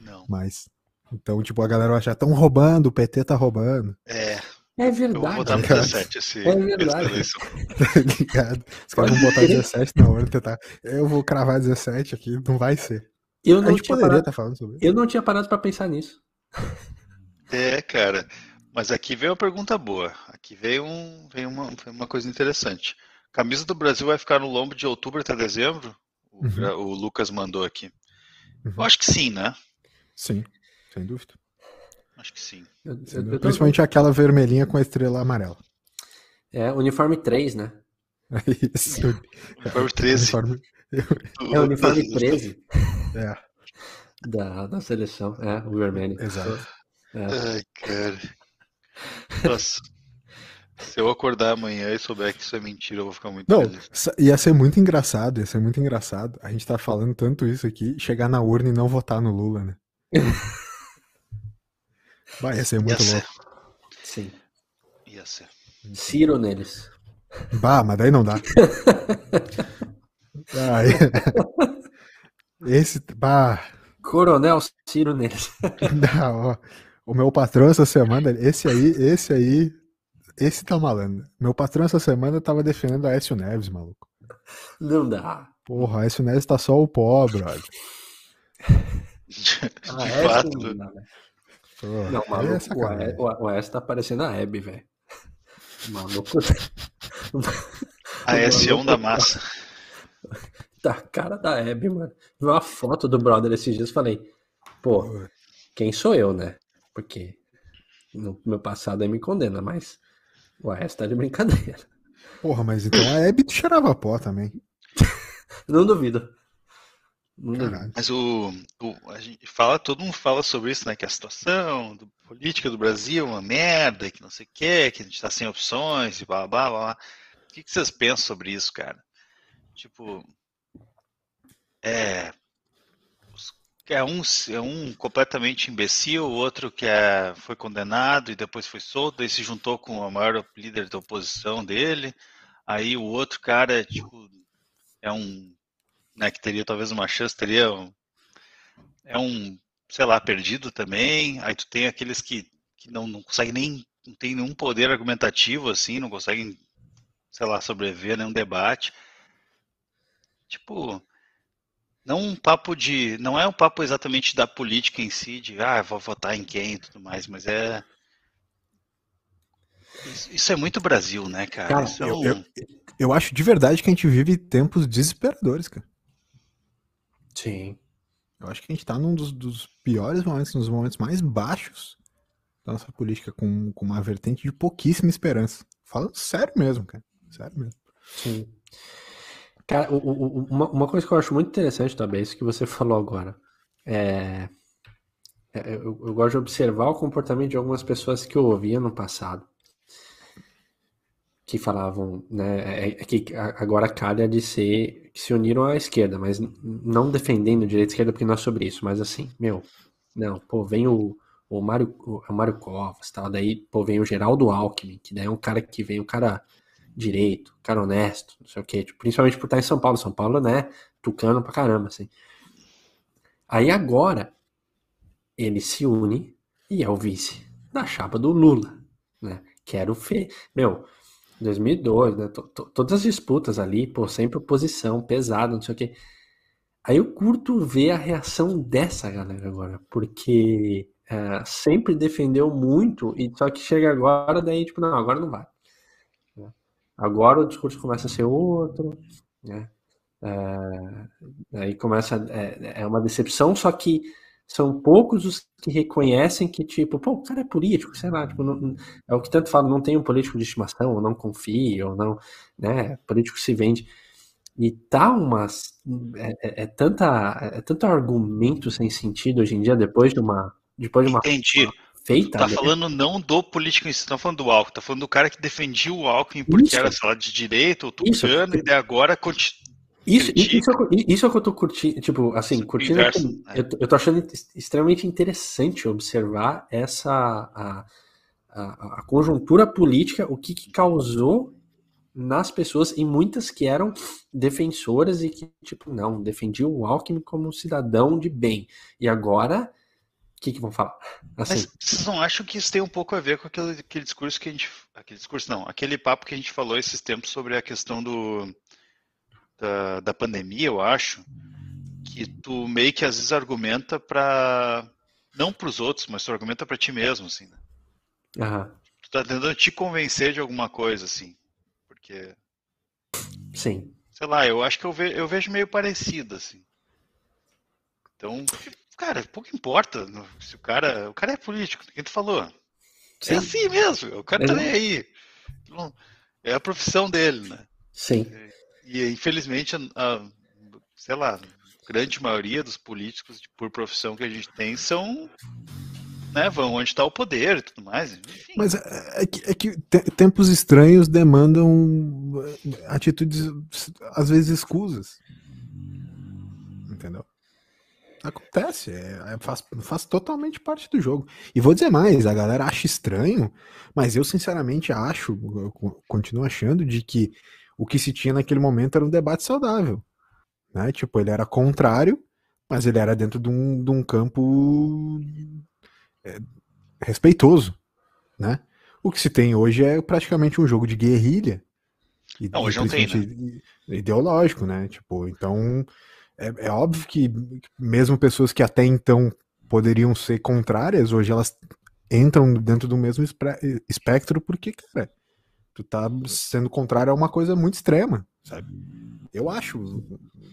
Não. Mas. Então, tipo, a galera vai achar, tão roubando, o PT tá roubando. É. É verdade. Eu vou votar no 17 esse, é verdade. tá ligado? Os caras vão botar 17 na urna tentar. Eu vou cravar 17 aqui, não vai ser. Eu não a gente poderia parado, estar tá falando sobre isso. Eu não tinha parado para pensar nisso. É, cara. Mas aqui veio uma pergunta boa. Aqui veio, um, veio uma, uma coisa interessante. Camisa do Brasil vai ficar no lombo de outubro até dezembro? O, uhum. o Lucas mandou aqui. Uhum. Eu acho que sim, né? Sim, sem dúvida. Acho que sim. Eu, eu, eu Principalmente tô... aquela vermelhinha com a estrela amarela. É, uniforme 3, né? Isso. Uniforme 13. Uniforme... É o uniforme 13. É. Da, da seleção, é, o vermelho. Exato. É. Ai, cara. Nossa. Se eu acordar amanhã e souber que isso é mentira, eu vou ficar muito Não, feliz. Ia ser muito engraçado, ia ser muito engraçado. A gente tá falando tanto isso aqui, chegar na urna e não votar no Lula, né? Vai, ia ser muito ia louco. Ser. Sim. Ia ser. Ciro neles. Bah, mas daí não dá. Esse. Bah. Coronel Ciro neles. Não, ó. O meu patrão essa semana, esse aí, esse aí, esse tá malandro. Meu patrão essa semana tava defendendo a Écio Neves, maluco. Não dá. Porra, a Écio Neves tá só o pó, brother. De, ah, de fato. Né? Porra, não maluco, é o, o Aécio tá parecendo a Hebe, velho. Maluco. A S1 da massa. Tá cara da Hebe, mano. Vi uma foto do brother esses dias falei, pô, quem sou eu, né? porque no meu passado aí me condena, mas o AS tá de brincadeira. Porra, mas então a Hebe cheirava pó também. Não duvido. Mas o, o, a gente fala, todo mundo fala sobre isso, né? Que a situação do, política do Brasil é uma merda, que não sei o que, que a gente tá sem opções e blá blá blá. O que, que vocês pensam sobre isso, cara? Tipo, é, é um, é um completamente imbecil, o outro que é, foi condenado e depois foi solto, e se juntou com o maior líder da oposição dele. Aí o outro cara, tipo, é um, né, que teria talvez uma chance, teria um, é um, sei lá, perdido também. Aí tu tem aqueles que, que não, não conseguem nem, não tem nenhum poder argumentativo assim, não conseguem, sei lá, sobreviver a nenhum debate. Tipo, não um papo de. Não é um papo exatamente da política em si, de ah, vou votar em quem e tudo mais, mas é. Isso é muito Brasil, né, cara? cara é eu, eu, eu, acho de verdade que a gente vive tempos desesperadores, cara. Sim. Eu acho que a gente tá num dos, dos piores momentos, nos momentos mais baixos da nossa política, com, com uma vertente de pouquíssima esperança. Falando sério mesmo, cara. Sério mesmo. Sim. Cara, o, o, uma, uma, coisa que eu acho muito interessante também, isso que você falou agora, é, é eu, eu, gosto de observar o comportamento de algumas pessoas que eu ouvia no passado, que falavam, né, é, é que agora calha de ser, que se uniram à esquerda, mas não defendendo direita e esquerda, porque não é sobre isso, mas assim, meu, não, pô, vem o, o Mário, o Mário Covas, tal, daí, pô, vem o Geraldo Alckmin, que daí é um cara que vem, um cara direito, cara honesto, não sei o quê. Tipo, principalmente por estar em São Paulo. São Paulo, né? Tucano pra caramba, assim. Aí agora, ele se une e é o vice da chapa do Lula, né? Que era o Fê. Meu, 2002, né? Todas as disputas ali, pô, sempre oposição, pesado, não sei o quê. Aí eu curto ver a reação dessa galera agora, porque é, sempre defendeu muito, e só que chega agora, daí, tipo, não, agora não vai. Né? Agora o discurso começa a ser outro, né? É, aí começa, é, é uma decepção, só que são poucos os que reconhecem que, tipo, pô, o cara é político, sei lá, tipo, não, é o que tanto falo, não tem um político de estimação, ou não confia, ou não, né, político se vende. E tá umas, é, é, é, tanta, é tanto argumento sem sentido hoje em dia, depois de uma, depois de uma, Entendi. Uma feita. Tá né? falando não do político em si, tá falando do Alckmin, tá falando do cara que defendia o Alckmin porque Isso. era, sei lá, de direita ou tucano, e agora isso, isso, isso, é o que eu tô curtindo, tipo, assim, curtindo. Né? eu, eu tô achando extremamente interessante observar essa a, a, a conjuntura política, o que, que, causou nas pessoas, e muitas que eram defensoras e que, tipo, não, defendiam o Alckmin como um cidadão de bem. E agora, o que, que vão falar? Assim. Mas vocês não acham que isso tem um pouco a ver com aquele, aquele discurso que a gente. Aquele discurso, não, aquele papo que a gente falou esses tempos sobre a questão do da, da pandemia, eu acho, que tu meio que às vezes argumenta para não para os outros, mas tu argumenta para ti mesmo, assim, né? Uhum. Tu tá tentando te convencer de alguma coisa, assim, porque sim, sei lá, eu acho que eu, ve, eu vejo meio parecido, assim. Então, cara, pouco importa se o cara, o cara é político, quem tu falou? É sim. É assim mesmo, o cara tá nem aí. É a profissão dele, né? Sim. É, e infelizmente, a, sei lá, grande maioria dos políticos por profissão que a gente tem são né, vão onde está o poder e tudo mais. Enfim. Mas é, é que, é que tempos estranhos demandam eh, atitudes, às vezes, escusas. Entendeu? Acontece, é, é, faz, faz totalmente parte do jogo. E vou dizer mais, a galera acha estranho, mas eu sinceramente acho, eu continuo achando, de que o que se tinha naquele momento era um debate saudável. Né? Tipo, ele era contrário, mas ele era dentro de um, de um campo é, respeitoso. Né? O que se tem hoje é praticamente um jogo de guerrilha. Não, hoje não tem, né? Ideológico, né? Tipo, então é, é óbvio que mesmo pessoas que até então poderiam ser contrárias, hoje elas entram dentro do mesmo espectro, porque, cara, tu tá sendo contrário a uma coisa muito extrema, sabe? Eu acho,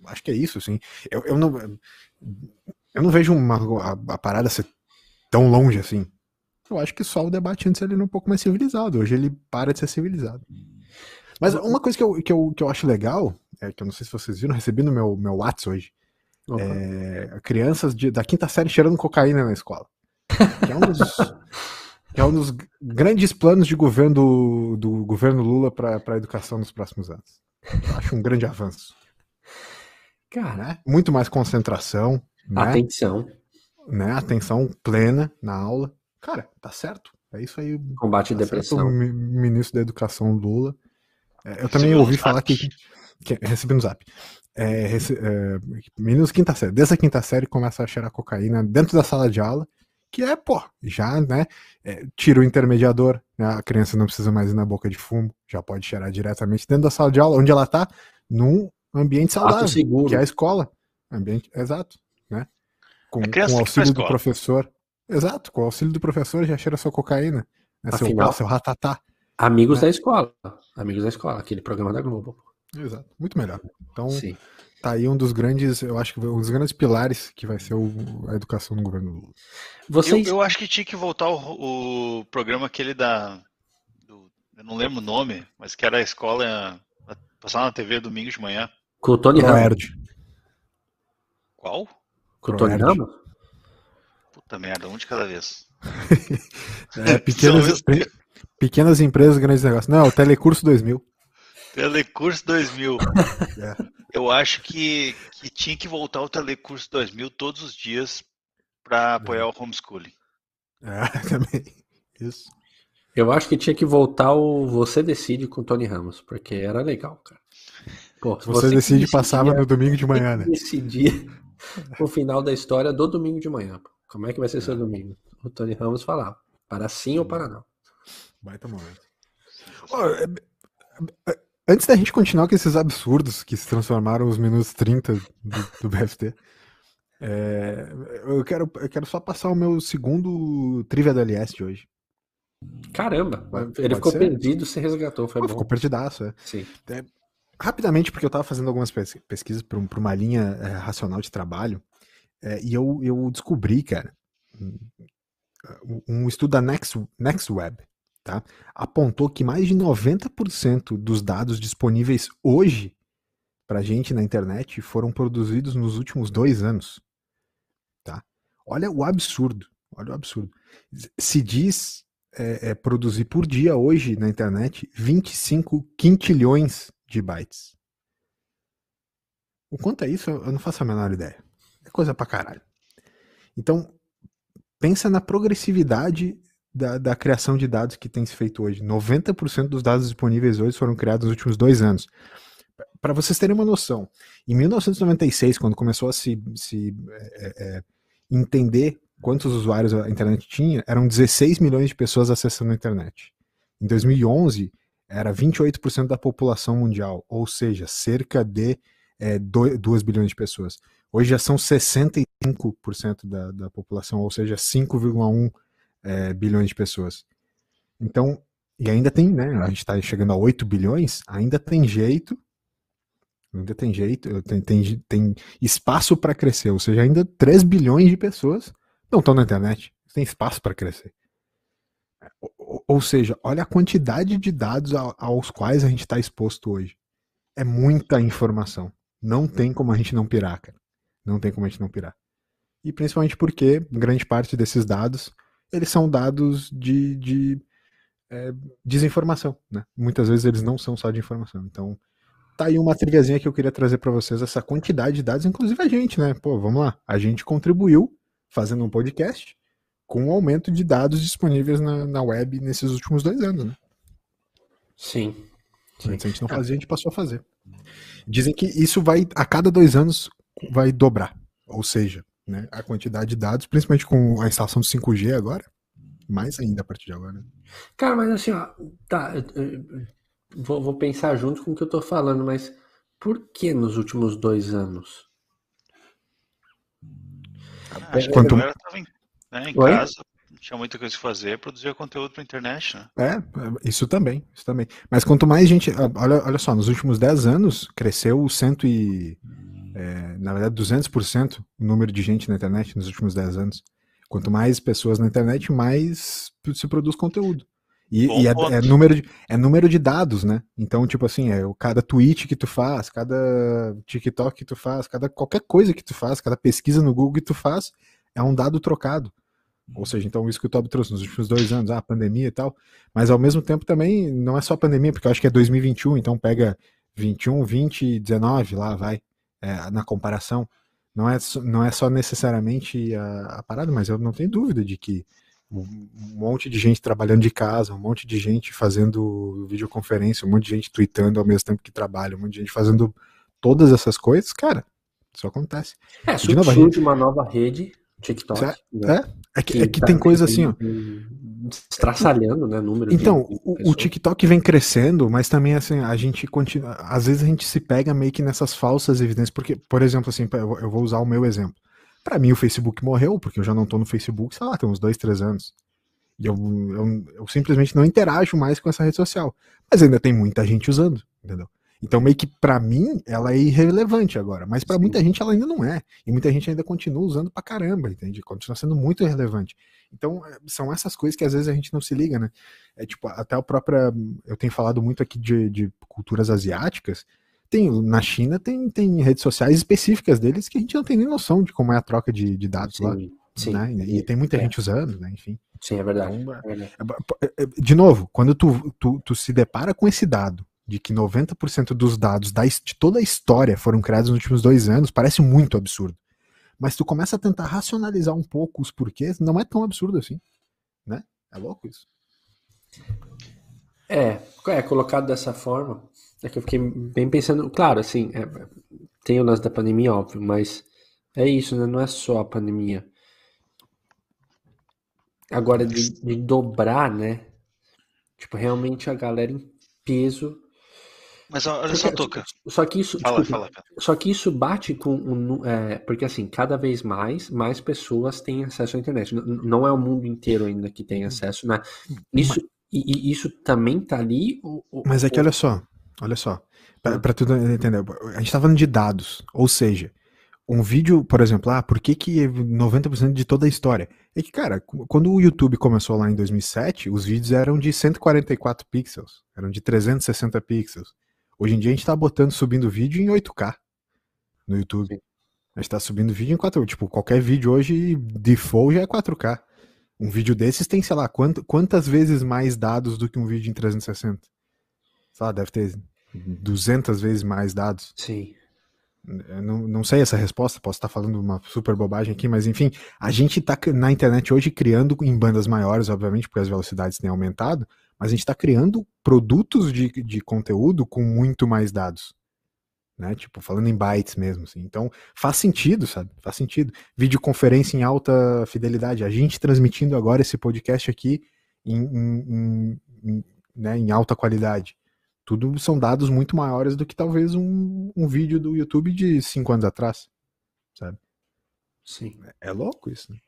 acho que é isso, assim. Eu, eu não, eu não vejo uma, a, a, parada ser tão longe assim. Eu acho que só o debate antes ele era um pouco mais civilizado. Hoje ele para de ser civilizado. Mas uma coisa que eu, que eu, que eu acho legal, é que eu não sei se vocês viram, recebi no meu, meu WhatsApp hoje. Uhum. É, crianças de, da quinta série cheirando cocaína na escola. Que é um dos, é um dos grandes planos de governo do, do governo Lula para a educação nos próximos anos. Eu acho um grande avanço. Cara, né? muito mais concentração, né? atenção, né? Atenção plena na aula. Cara, tá certo. É isso aí. Combate tá depressão. O ministro da Educação Lula. É, eu também ouvi falar que, que recebi no Zap. É, rece, é, meninos quinta série, desde a quinta série começa a cheirar cocaína dentro da sala de aula que é, pô, já, né, é, tira o intermediador, né, a criança não precisa mais ir na boca de fumo, já pode cheirar diretamente dentro da sala de aula, onde ela tá, num ambiente saudável, seguro. que é a escola, ambiente, exato, né, com, com o auxílio do professor, exato, com o auxílio do professor já cheira sua cocaína, né, Afinal, seu, seu ratatá. Amigos né? da escola, amigos da escola, aquele programa da Globo. Exato, muito melhor. Então, Sim tá aí um dos grandes, eu acho que um dos grandes pilares que vai ser o, a educação no governo Lula. Vocês... Eu, eu, acho que tinha que voltar o, o programa aquele da. Do, eu não lembro o nome, mas que era a escola. Passar na TV domingo de manhã. Com o Tony Ramos. Qual? Com o Tony Ramos? Puta merda, um de cada vez. é, pequenas, pequenas empresas, grandes negócios. Não, o Telecurso 2000. Telecurso 2000. é. Eu acho que, que tinha que voltar o Telecurso 2000 todos os dias para apoiar o homeschooling. É, também. Isso. Eu acho que tinha que voltar o Você Decide com o Tony Ramos, porque era legal, cara. Pô, você, você decide decidia, passava no domingo de manhã, né? Decidir o final da história do domingo de manhã. Como é que vai ser seu domingo? O Tony Ramos falar para sim ou para não. Baita momento. Oh, Antes da gente continuar com esses absurdos que se transformaram os minutos 30 do, do BFT, É, eu, quero, eu quero só passar o meu segundo trivia do LS de hoje. Caramba, Pode ele ficou ser? perdido, você resgatou, foi ah, bom. Ficou perdidaço, é. Sim. É, rapidamente, porque eu estava fazendo algumas pesquisas para uma linha é, racional de trabalho, é, e eu, eu descobri, cara, um, um estudo da Next, NextWeb, tá? apontou que mais de 90% dos dados disponíveis hoje para gente na internet foram produzidos nos últimos dois anos. Tá? Olha o absurdo, olha o absurdo. Se diz é, é, produzir por dia hoje na internet 25 quintilhões de bytes. O quanto é isso, eu não faço a menor ideia. É coisa pra caralho. Então, pensa na progressividade da, da criação de dados que tem se feito hoje. 90% dos dados disponíveis hoje foram criados nos últimos dois anos. Para vocês terem uma noção, em 1996, quando começou a se, se é, é, entender quantos usuários a internet tinha, eram 16 milhões de pessoas acessando a internet. Em 2011, era 28% da população mundial, ou seja, cerca de é, 2 bilhões de pessoas. Hoje já são 65% da, da população, ou seja, 5,1 é, bilhões de pessoas. Então, e ainda tem, né? A gente está chegando a 8 bilhões, ainda tem jeito, ainda tem jeito, tem, tem, tem espaço para crescer, ou seja, ainda 3 bilhões de pessoas não estão na internet, tem espaço para crescer. Ou, ou, seja, olha a quantidade de dados aos quais a gente está exposto hoje. É muita informação. Não tem como a gente não pirar, cara. Não tem como a gente não pirar. E principalmente porque grande parte desses dados, eles são dados de, de é, desinformação, né? Muitas vezes eles não são só de informação. Então, tá aí uma triviazinha que eu queria trazer para vocês, essa quantidade de dados, inclusive a gente, né? Pô, vamos lá. A gente contribuiu fazendo um podcast com o aumento de dados disponíveis na, na web nesses últimos dois anos, né? Sim. Sim. Antes a gente não fazia, a gente passou a fazer. Dizem que isso vai, a cada dois anos, vai dobrar. Ou seja, né, a quantidade de dados, principalmente com a instalação do 5G agora, mais ainda a partir de agora. Né? Cara, mas assim, ó, tá, vou, vou pensar junto com o que eu tô falando, mas por que nos últimos dois anos? Ah, acho Quanto... que a tava em, né, em casa, tinha muita coisa que fazer, produzia conteúdo para internet, né? É, isso também, isso também. Mas quanto mais gente, olha, olha só, nos últimos 10 anos cresceu cento e, é, na verdade, 200% o número de gente na internet nos últimos 10 anos. Quanto mais pessoas na internet, mais se produz conteúdo. E, e é, é, número de, é número de dados, né? Então, tipo assim, é cada tweet que tu faz, cada TikTok que tu faz, cada qualquer coisa que tu faz, cada pesquisa no Google que tu faz, é um dado trocado. Ou seja, então isso que o Toby trouxe nos últimos dois anos, ah, pandemia e tal. Mas ao mesmo tempo também não é só pandemia, porque eu acho que é 2021, então pega 21, 20, 19 lá, vai, é, na comparação. Não é, não é só necessariamente a, a, parada, mas eu não tenho dúvida de que um monte de gente trabalhando de casa, um monte de gente fazendo videoconferência, um monte de gente tweetando ao mesmo tempo que trabalha, um monte de gente fazendo todas essas coisas, cara, isso acontece. É, de uma nova rede TikTok. É, né? é, é que, é que tá tem coisa assim, ó. Estraçalhando, né? Número então, de, de o, o, TikTok vem crescendo, mas também assim, a gente continua. Às vezes a gente se pega meio que nessas falsas evidências, porque, por exemplo, assim, eu vou usar o meu exemplo. Para mim, o Facebook morreu, porque eu já não tô no Facebook, sei lá, tem uns dois, três anos. E eu, eu, eu simplesmente não interajo mais com essa rede social. Mas ainda tem muita gente usando, entendeu? Então, meio que para mim, ela é irrelevante agora, mas para muita gente ela ainda não é. E muita gente ainda continua usando pra caramba, entende? Continua sendo muito irrelevante. Então, é, são essas coisas que às vezes a gente não se liga, né? É tipo, até a própria. Eu tenho falado muito aqui de, de culturas asiáticas. Tem, na China tem, tem redes sociais específicas deles que a gente não tem nem noção de como é a troca de, de dados sim, lá. Sim. Né? E, e tem muita é. gente usando, né? Enfim. Sim, é verdade. Então, é, é, é de novo, quando tu, tu, tu se depara com esse dado de que 90% dos dados da, de toda a história foram criados nos últimos dois anos, parece muito absurdo. Mas tu começa a tentar racionalizar um pouco os porquês, não é tão absurdo assim. Né? É louco isso. É, é colocado dessa forma. É que eu fiquei bem pensando, claro, assim, é, tem o lance da pandemia, óbvio, mas é isso, né? Não é só a pandemia. Agora, de, de dobrar, né? Tipo, realmente a galera em peso Mas olha só, Toca. Só que isso, fala, desculpa, fala, só que isso bate com um, é, porque assim, cada vez mais, mais pessoas têm acesso à internet. Não é o mundo inteiro ainda que tem acesso, né? Isso, e, e isso também tá ali. Ou, Mas é que olha só, olha só, para hum. tudo entender, a gente tá falando de dados, ou seja, um vídeo, por exemplo, ah, por que, que 90% de toda a história? É que, cara, quando o YouTube começou lá em 2007, os vídeos eram de 144 pixels, eram de 360 pixels. Hoje em dia a gente tá botando, subindo vídeo em 8K no YouTube. Sim. A gente tá subindo vídeo em 4K. Tipo, qualquer vídeo hoje, default já é 4K. Um vídeo desses tem, sei lá, quant, quantas vezes mais dados do que um vídeo em 360? Sei lá, deve ter 200 vezes mais dados. Sim. Eu não, não sei essa resposta, posso estar falando uma super bobagem aqui, mas enfim, a gente está na internet hoje criando em bandas maiores, obviamente, porque as velocidades têm aumentado, mas a gente está criando produtos de, de conteúdo com muito mais dados. Né? Tipo, falando em bytes mesmo, assim. Então, faz sentido, sabe? Faz sentido. Videoconferência em alta fidelidade. A gente transmitindo agora esse podcast aqui em, em, em, né, em alta qualidade tudo são dados muito maiores do que talvez um, um vídeo do YouTube de cinco anos atrás, sabe? Sim. É, é louco isso, né?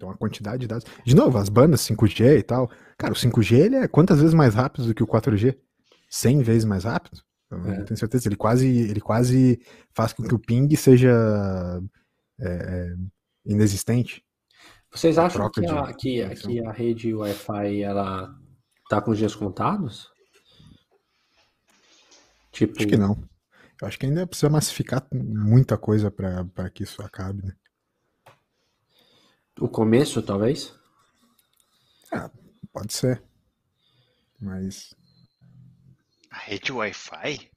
Então a quantidade de dados. De novo, as bandas 5G e tal. Cara, o 5G ele é quantas vezes mais rápido do que o 4G? 100 vezes mais rápido? Eu é. tenho certeza. Ele quase, ele quase faz com que o ping seja é, é inexistente. Vocês acham que a, que, que a rede Wi-Fi ela tá com os dias contados? Tipo... Acho que não. Eu acho que ainda precisa massificar muita coisa para que isso acabe, né? O começo, talvez? Ah, pode ser. Mas. A rede Wi-Fi?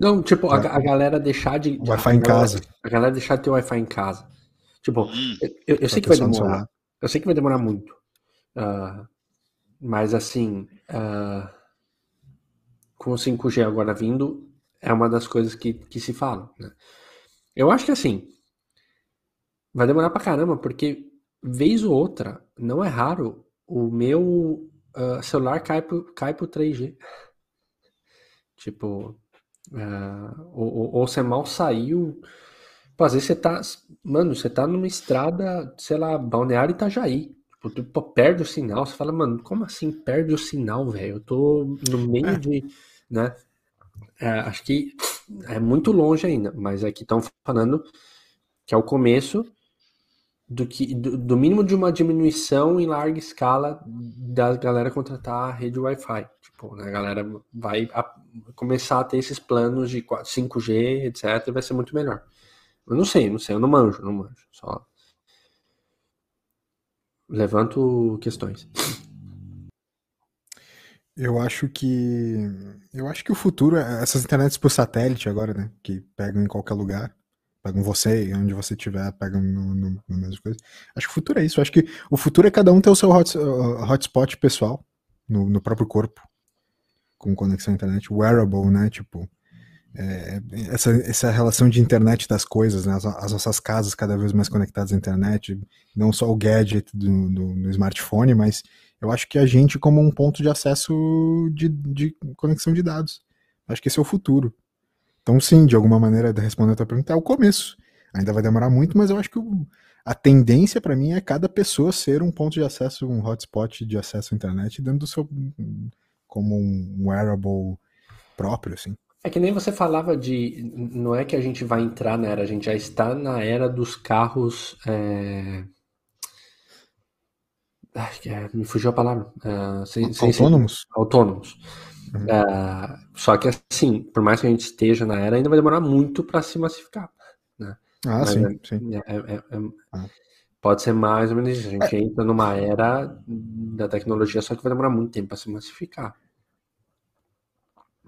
Não, tipo, a, a galera deixar de. Wi-Fi em casa. A galera deixar de ter Wi-Fi em casa. Tipo, hum, eu, eu sei que vai demorar. Eu sei que vai demorar muito. Uh, mas assim, uh, com o 5G agora vindo, é uma das coisas que, que se fala. Né? Eu acho que assim, vai demorar pra caramba, porque vez ou outra, não é raro, o meu uh, celular cai pro, cai pro 3G. Tipo, uh, ou, ou você mal saiu. Pô, às vezes você tá. Mano, você tá numa estrada, sei lá, Balneário Itajaí. Tipo, tu perde o sinal, você fala, mano, como assim perde o sinal, velho? Eu tô no meio é. de, né? É, acho que é muito longe ainda, mas aqui estão falando que é o começo do que do, do, mínimo de uma diminuição em larga escala da galera contratar a rede Wi-Fi. Tipo, né, a galera vai a, começar a ter esses planos de 5G, etc, vai ser muito melhor. Eu não sei, não sei, eu não manjo, não manjo. Só levanto questões. Eu acho que eu acho que o futuro essas internets por satélite agora, né, que pegam em qualquer lugar, pegam você onde você estiver, pegam no, no, no mesmo coisa. Acho que o futuro é isso. Acho que o futuro é cada um ter o seu hot, uh, hotspot pessoal no, no próprio corpo com conexão à internet, wearable, né, tipo é, essa, essa relação de internet das coisas, né? as, as, nossas casas cada vez mais conectadas à internet, não só o gadget do, do, do, smartphone, mas eu acho que a gente como um ponto de acesso de, de conexão de dados. Acho que esse é o futuro. Então, sim, de alguma maneira, respondendo a tua pergunta, é o começo. Ainda vai demorar muito, mas eu acho que o, a tendência para mim é cada pessoa ser um ponto de acesso, um hotspot de acesso à internet dentro do seu. como um wearable próprio, assim. É que nem você falava de. Não é que a gente vai entrar na era, a gente já está na era dos carros. É... É, me fugiu a palavra. Uh, sem, autônomos? Sem, autônomos. Uhum. Uh, só que assim, por mais que a gente esteja na era, ainda vai demorar muito para se massificar. Né? Ah, Mas sim, é, sim. É, é, ah. Pode ser mais ou menos isso. A gente entra numa era da tecnologia, só que vai demorar muito tempo para se massificar.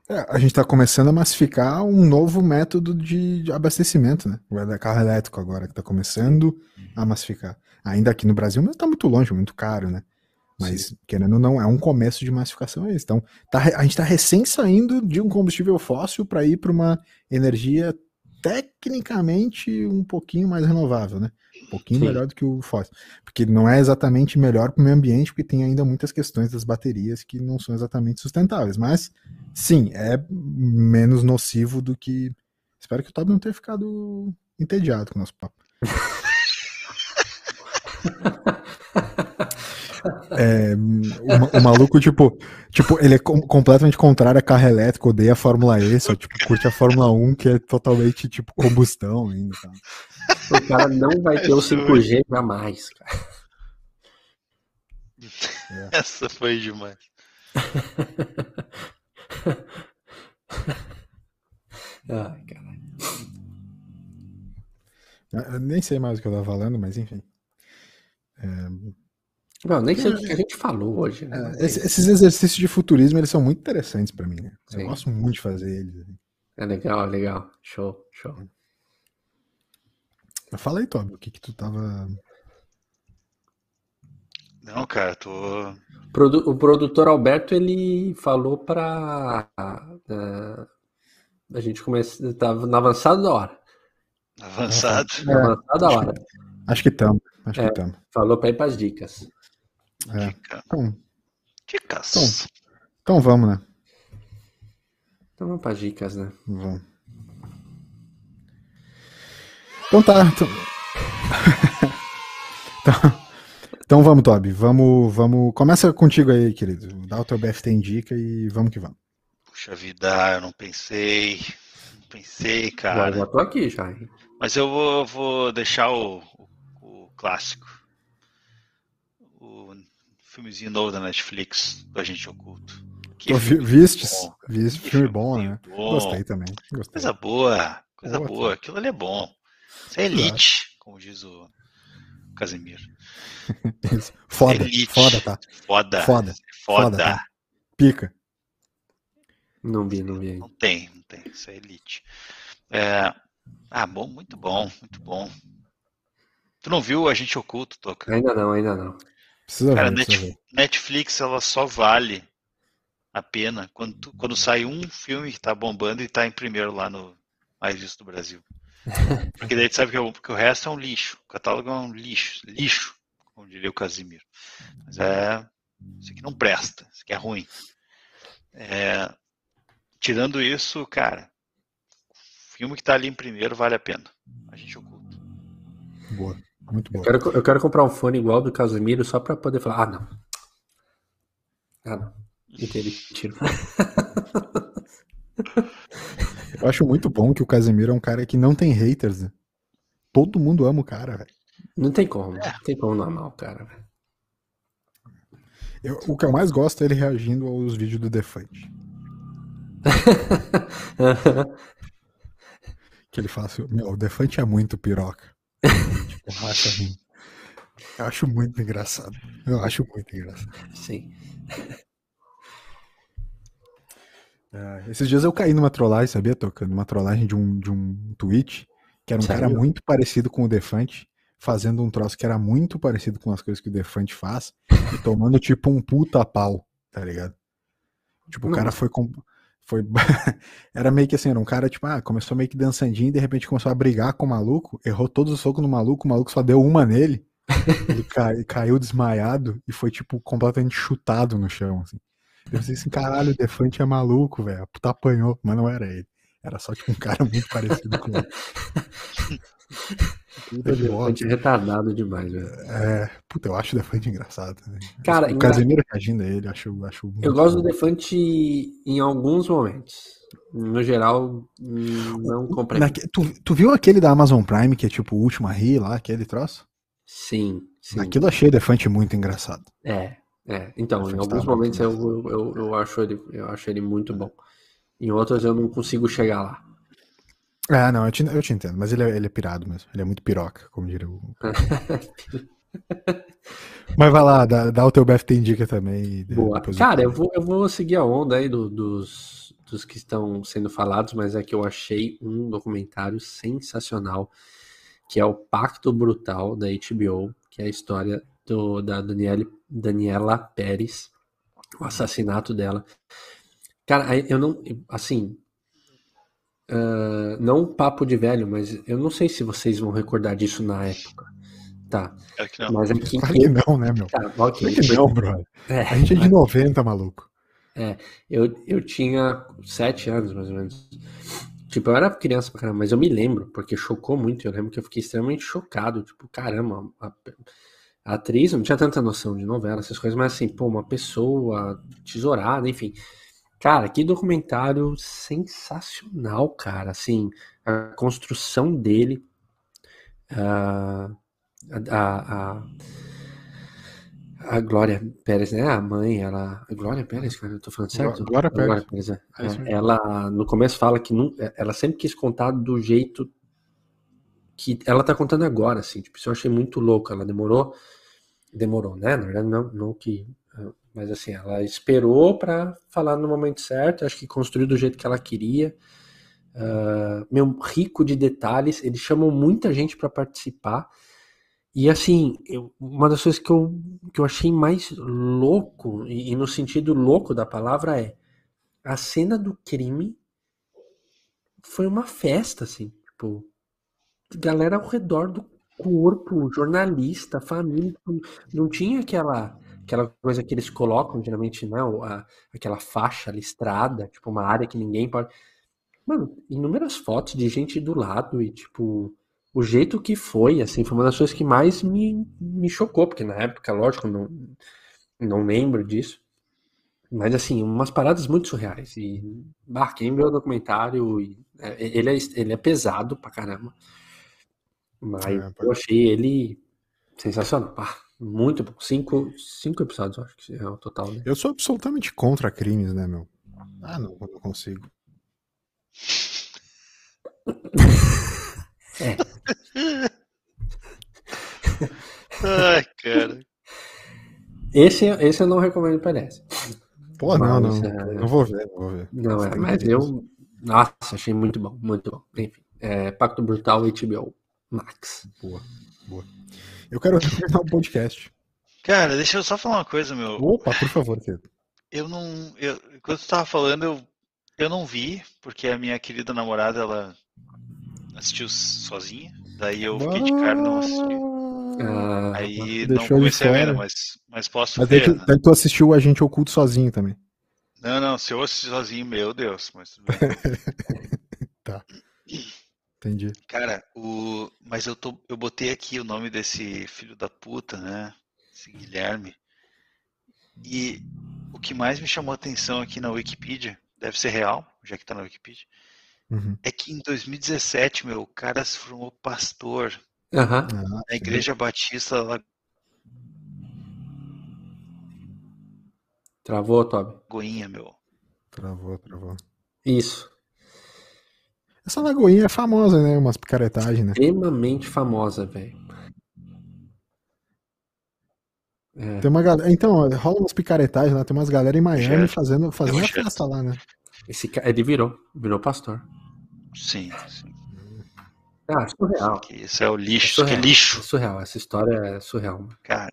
É, a gente está começando a massificar um novo método de, de abastecimento, né? O carro elétrico agora que está começando a massificar. Ainda aqui no Brasil, mas está muito longe, muito caro, né? Mas, Sim. querendo ou não, é um começo de massificação. É então, tá, a gente está recém saindo de um combustível fóssil para ir para uma energia tecnicamente um pouquinho mais renovável, né? Um pouquinho Sim. melhor do que o fóssil. Porque não é exatamente melhor para o meio ambiente, porque tem ainda muitas questões das baterias que não são exatamente sustentáveis. Mas, sim, é menos nocivo do que. Espero que o Toby não tenha ficado entediado com o nosso papo. É, o, o, maluco, tipo, tipo, ele é com, completamente contrário a carro elétrico, odeia a Fórmula E, só tipo, curte a Fórmula 1, que é totalmente tipo combustão ainda. Tá? O cara não vai ter o 5G jamais, cara. É. Essa foi demais. Ai, caralho. Eu nem sei mais o que eu tava falando, mas enfim. É... Não, nem sei o que a gente falou hoje. Né? É, esses exercícios de futurismo, eles são muito interessantes para mim. Né? Eu gosto muito de fazer eles. Assim. É legal, é legal. Show, show. Fala aí, Tobi, o que que tu tava... Não, cara, tô... O produtor Alberto, ele falou pra... Uh, a gente começar... Tava no avançado da hora. Avançado? É, avançado da hora. Acho que estamos. Acho é, que estamos. Falou para ir para as dicas. É. Dica. Então, dicas. Então, então vamos, né? Então vamos para as dicas, né? Vamos. Então tá. Então... então, então vamos, Toby. Vamos, vamos. Começa contigo aí, querido. Dá o teu BFT em dica e vamos que vamos. Puxa vida, eu não pensei. Não pensei, cara. Eu já tô aqui já. Hein? Mas eu vou, vou deixar o, o, o, clássico. Filmezinho novo da Netflix, do Agente Oculto. Que vi, vistes? Bom, Viste filme, filme bom, né? Bom. Gostei também. Gostei. Coisa boa, coisa boa. boa. Aquilo ali é bom. Isso é elite, como diz o Casemiro. foda, elite. foda, tá? Foda. Foda. Foda. Tá? Pica. Não vi, não vi. Não tem, não tem. Isso é elite. É, ah, bom, muito bom, muito bom. Tu não viu Agente Oculto, Toca? Ainda não, ainda não. Precisa Cara, ver, Net, ver. Netflix ela só vale a pena quando, tu, quando sai um filme que tá bombando e tá em primeiro lá no mais visto do Brasil. Porque daí tu sabe que, o, que o resto é um lixo. O catálogo é um lixo. Lixo, como diria o Casimiro. Mas é. Isso aqui não presta, isso aqui é ruim. É, tirando isso, cara, filme que tá ali em primeiro vale a pena. A gente oculta. Boa. Muito boa. Eu quero, eu quero comprar um fone igual do Casemiro só pra poder falar. Ah, não. Ah, não. Entendi. Tiro. eu acho muito bom que o Casemiro é um cara que não tem haters. Né? Todo mundo ama o cara, velho. Não tem como. É. Não tem como não amar o cara, velho. o que eu mais gosto é ele reagindo aos vídeos do Defante. Que ele fala assim, meu, o Defante é muito piroca. Tipo, racha. Eu acho muito engraçado. Eu acho muito engraçado. Sim. É, esses dias eu caí numa trollagem, sabia, tocando uma trollagem de um, de um tweet que era um Sério? cara muito parecido com o Defante, fazendo um troço que era muito parecido com as coisas que o Defante faz, e tomando tipo um puta pau, tá ligado? Tipo, Não. o cara foi com foi era meio que assim, era um cara tipo, ah, começou meio que dançandinho, de repente começou a brigar com o maluco, errou todos os socos no maluco, o maluco só deu uma nele. ele cai, caiu desmaiado e foi tipo completamente chutado no chão assim. Eu pensei assim, caralho, o Defante é maluco, velho. Puta apanhou, mas não era ele. Era só tipo um cara muito parecido com ele. Defante retardado demais, velho. É, puta, eu acho o Defante engraçado. Cara, o Casemiro reagindo a ele, acho, acho Eu gosto bom. do Defante em alguns momentos. No geral, não comprei. tu, tu viu aquele da Amazon Prime, que é tipo o último a rir lá, aquele troço? Sim, sim. Aquilo achei o Defante muito engraçado. É, é. Então, em alguns momentos eu, eu, eu, acho ele, eu acho ele muito bom. Em outros eu não consigo chegar lá. Ah, não, eu te, eu te entendo, mas ele é, ele é pirado mesmo. Ele é muito piroca, como diria o. mas vai lá, dá, dá o teu BFT indica também. Boa. Cara, eu vou, eu vou seguir a onda aí do, dos, dos que estão sendo falados, mas é que eu achei um documentário sensacional, que é o Pacto Brutal da HBO, que é a história do, da Daniele, Daniela Pérez, o assassinato dela. Cara, eu não. Assim, Uh, não um papo de velho, mas eu não sei se vocês vão recordar disso na época. Tá. É que não. Mas é que, claro que não, né, meu? Tá, okay. que não, brother. É, a gente é de 90, maluco. É, eu, eu tinha sete anos, mais ou menos. Tipo, eu era criança pra caramba, mas eu me lembro, porque chocou muito. Eu lembro que eu fiquei extremamente chocado. Tipo, caramba, a, a atriz não tinha tanta noção de novela, essas coisas, mas assim, pô, uma pessoa tesourada, enfim. Cara, que documentário sensacional, cara. Assim, a construção dele, a, a, a, a Glória Pérez, né? A mãe, ela. A Glória Pérez, cara, eu tô falando certo? Glória Pérez. Glória Pérez é. É, ela, no começo, fala que não, ela sempre quis contar do jeito que ela tá contando agora, assim. Tipo, isso eu achei muito louco. Ela demorou. Demorou, né? Na verdade, não, não que mas assim, ela esperou para falar no momento certo, acho que construiu do jeito que ela queria. Uh, meu, rico de detalhes, eles chamam muita gente para participar. E assim, eu, uma das coisas que eu, que eu achei mais louco, e, e no sentido louco da palavra, é a cena do crime foi uma festa, assim, tipo, galera ao redor do corpo, jornalista, família, não tinha aquela aquela coisa que eles colocam, geralmente, né, a, aquela faixa listrada, tipo, uma área que ninguém pode. Mano, inúmeras fotos de gente do lado e, tipo, o jeito que foi, assim, foi uma das coisas que mais me, me chocou, porque na época, lógico, não, não lembro disso. Mas, assim, umas paradas muito surreais. E, bah, quem viu o documentário, e, é, ele, é, ele é pesado pra caramba. Mas é, eu achei ele sensacional. Bah, muito bom. Cinco, cinco episódios, acho que é o total, né? Eu sou absolutamente contra crimes, né, meu? Ah, não, não consigo. é. Ai, cara. Esse, esse eu não recomendo para essa. Pô, não, não. É... Não vou ver, não vou ver. Não, é, mas eu. Nossa, achei muito bom, muito bom. Enfim, é, Pacto Brutal HBO Max. Boa, boa. Eu quero terminar o podcast. Cara, deixa eu só falar uma coisa, meu. Opa, por favor, querido. Eu não. Eu, quando tu tava falando, eu, eu não vi, porque a minha querida namorada, ela assistiu sozinha. Daí eu fiquei de cara não assisti. Ah, aí não comecei a ver, mas, mas posso mas ver. Mas né? tu assistiu o Agente Oculto sozinho também. Não, não, se eu assistir sozinho, meu Deus, mas tudo bem. tá. Entendi. Cara, o... mas eu, tô... eu botei aqui o nome desse filho da puta, né? Esse Guilherme. E o que mais me chamou a atenção aqui na Wikipedia, deve ser real, já que tá na Wikipedia, uhum. é que em 2017, meu, o cara se formou pastor uhum. na Igreja Batista lá. Travou, Toby. Goinha, meu. Travou, travou. Isso. Essa lagoinha é famosa, né? Umas picaretagens, né? Extremamente famosa, velho. É. Tem uma galera. Então, rola umas picaretagens lá, tem umas galera em Miami fazendo, fazendo a festa lá, né? Esse, ele virou, virou pastor. Sim, sim. Ah, surreal. Isso é o lixo, é surreal, que lixo. É surreal, essa história é surreal. Cara.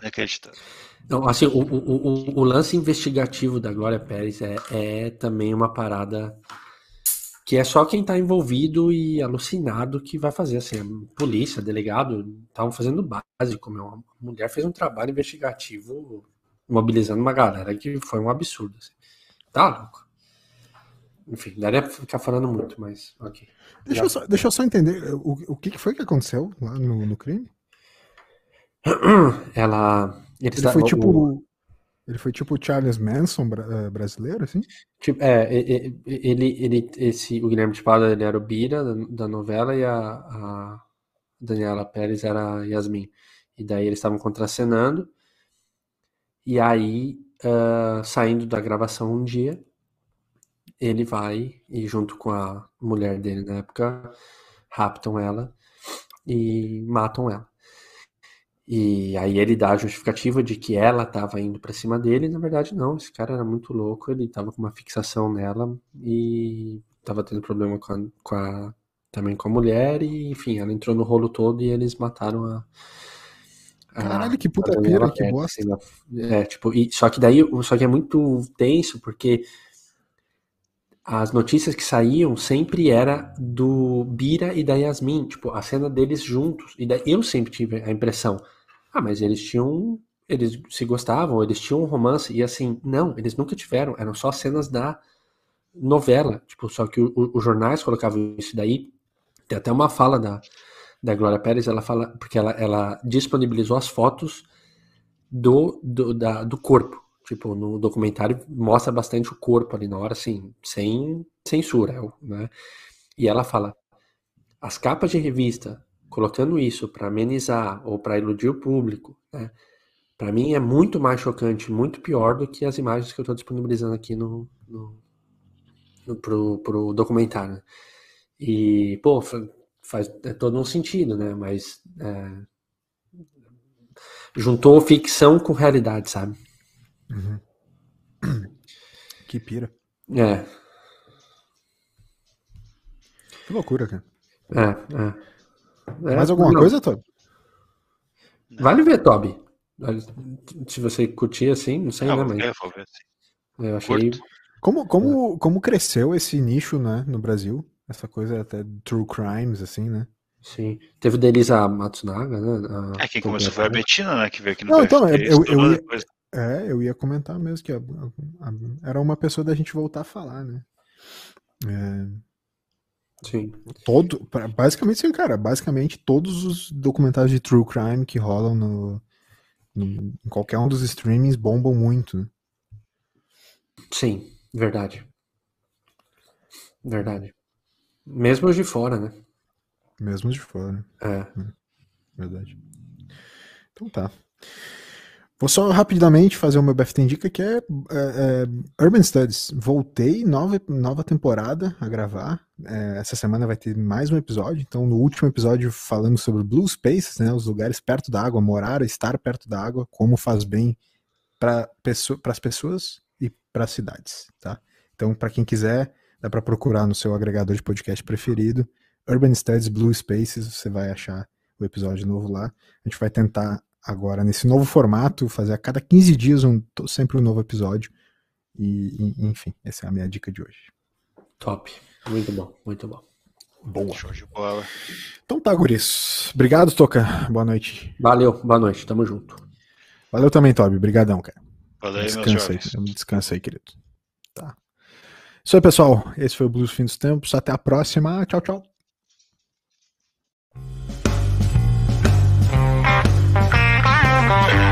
Inacreditável. Não, assim, o, o, o, o, lance investigativo da Glória Pérez é, é também uma parada que é só quem está envolvido e alucinado que vai fazer. Assim, a polícia, delegado, estavam fazendo básico. Meu. A mulher fez um trabalho investigativo mobilizando uma galera que foi um absurdo. Assim. Tá louco. Enfim, daria pra ficar falando muito, mas ok. Deixa, eu só, deixa eu só entender o, o que foi que aconteceu lá no, no crime? Ela ele, ele foi tipo. O... Ele foi tipo o Charles Manson eh, brasileiro, assim? Tipo, é, ele, ele, esse, o Guilherme de Pada, ele era o Bira da, da novela e a, a, Daniela Pérez era a Yasmin. E daí eles estavam contracenando. E aí, uh, saindo da gravação um dia, ele vai e junto com a mulher dele na época, raptam ela e matam ela. E aí ele dá a justificativa de que ela estava indo para cima dele, e na verdade não, esse cara era muito louco, ele estava com uma fixação nela e estava tendo problema com a, com a, também com a mulher, e enfim, ela entrou no rolo todo e eles mataram a. Caralho, que puta pira, que bosta. Assim, é, tipo, e, só que daí, só que é muito tenso, porque as notícias que saíam sempre era do Bira e da Yasmin, tipo, a cena deles juntos. E daí eu sempre tive a impressão, ah, mas eles tinham, eles se gostavam, eles tinham um romance, e assim, não, eles nunca tiveram, eram só cenas da novela, tipo, só que os jornais colocavam isso daí, tem até uma fala da, da Glória Pérez, ela fala, porque ela, ela disponibilizou as fotos do, do, da, do corpo, Tipo, no documentário mostra bastante o corpo ali na hora, assim, sem censura, né? E ela fala: as capas de revista, colocando isso para amenizar ou para iludir o público, né? Para mim é muito mais chocante, muito pior do que as imagens que eu estou disponibilizando aqui no, no, no pro, pro documentário. E, pô, faz é todo um sentido, né? Mas é, juntou ficção com realidade, sabe? Uhum. Que pira. É. Que loucura, cara. É, é. Mais alguma não. coisa, Toby? Vale ver, Toby. Se você curtir assim, não sei, não, né, mas... vou ver. Eu achei... Como, como, como cresceu esse nicho, né, no Brasil? Essa coisa até true crimes, assim, né? Sim. Teve Delisa Matsunaga, né? A... É, quem começou foi a Betina, né? Que veio aqui no Não, então, eu, eu, eu, ia, é, eu ia comentar mesmo que a, a, a, era uma pessoa da gente voltar a falar, né? É, Sim. Todo, basicamente, sim, cara. Basicamente, todos os documentários de true crime que rolam no, no em qualquer um dos streamings bombam muito. Né? Sim, verdade. Verdade. Mesmo os de fora, né? Mesmo os de fora. É. é. Verdade. Então tá. Vou só rapidamente fazer o meu BFT Indica, que é, é, é, Urban Studies. Voltei, nova, nova temporada a gravar. É, essa semana vai ter mais um episódio. Então, no último episódio, falando sobre Blue Spaces, né, os lugares perto da água, morar, estar perto da água, como faz bem para pessoa, as pessoas e para as cidades. Tá? Então, para quem quiser, dá para procurar no seu agregador de podcast preferido. Urban Studies Blue Spaces, você vai achar o episódio novo lá. A gente vai tentar agora nesse novo formato, fazer a cada 15 dias um, sempre um novo episódio. E, e, enfim, essa é a minha dica de hoje. Top. Muito bom, muito bom. Boa. Show de bola. Então tá, Guris. Obrigado, Toca. Boa noite. Valeu, boa noite. Tamo junto. Valeu também, Toby. Obrigadão, cara. Valeu, descansa aí. Descansa aí, querido. Tá. Isso aí, pessoal. Esse foi o Blues Fim dos Tempos. Até a próxima. Tchau, tchau. oh.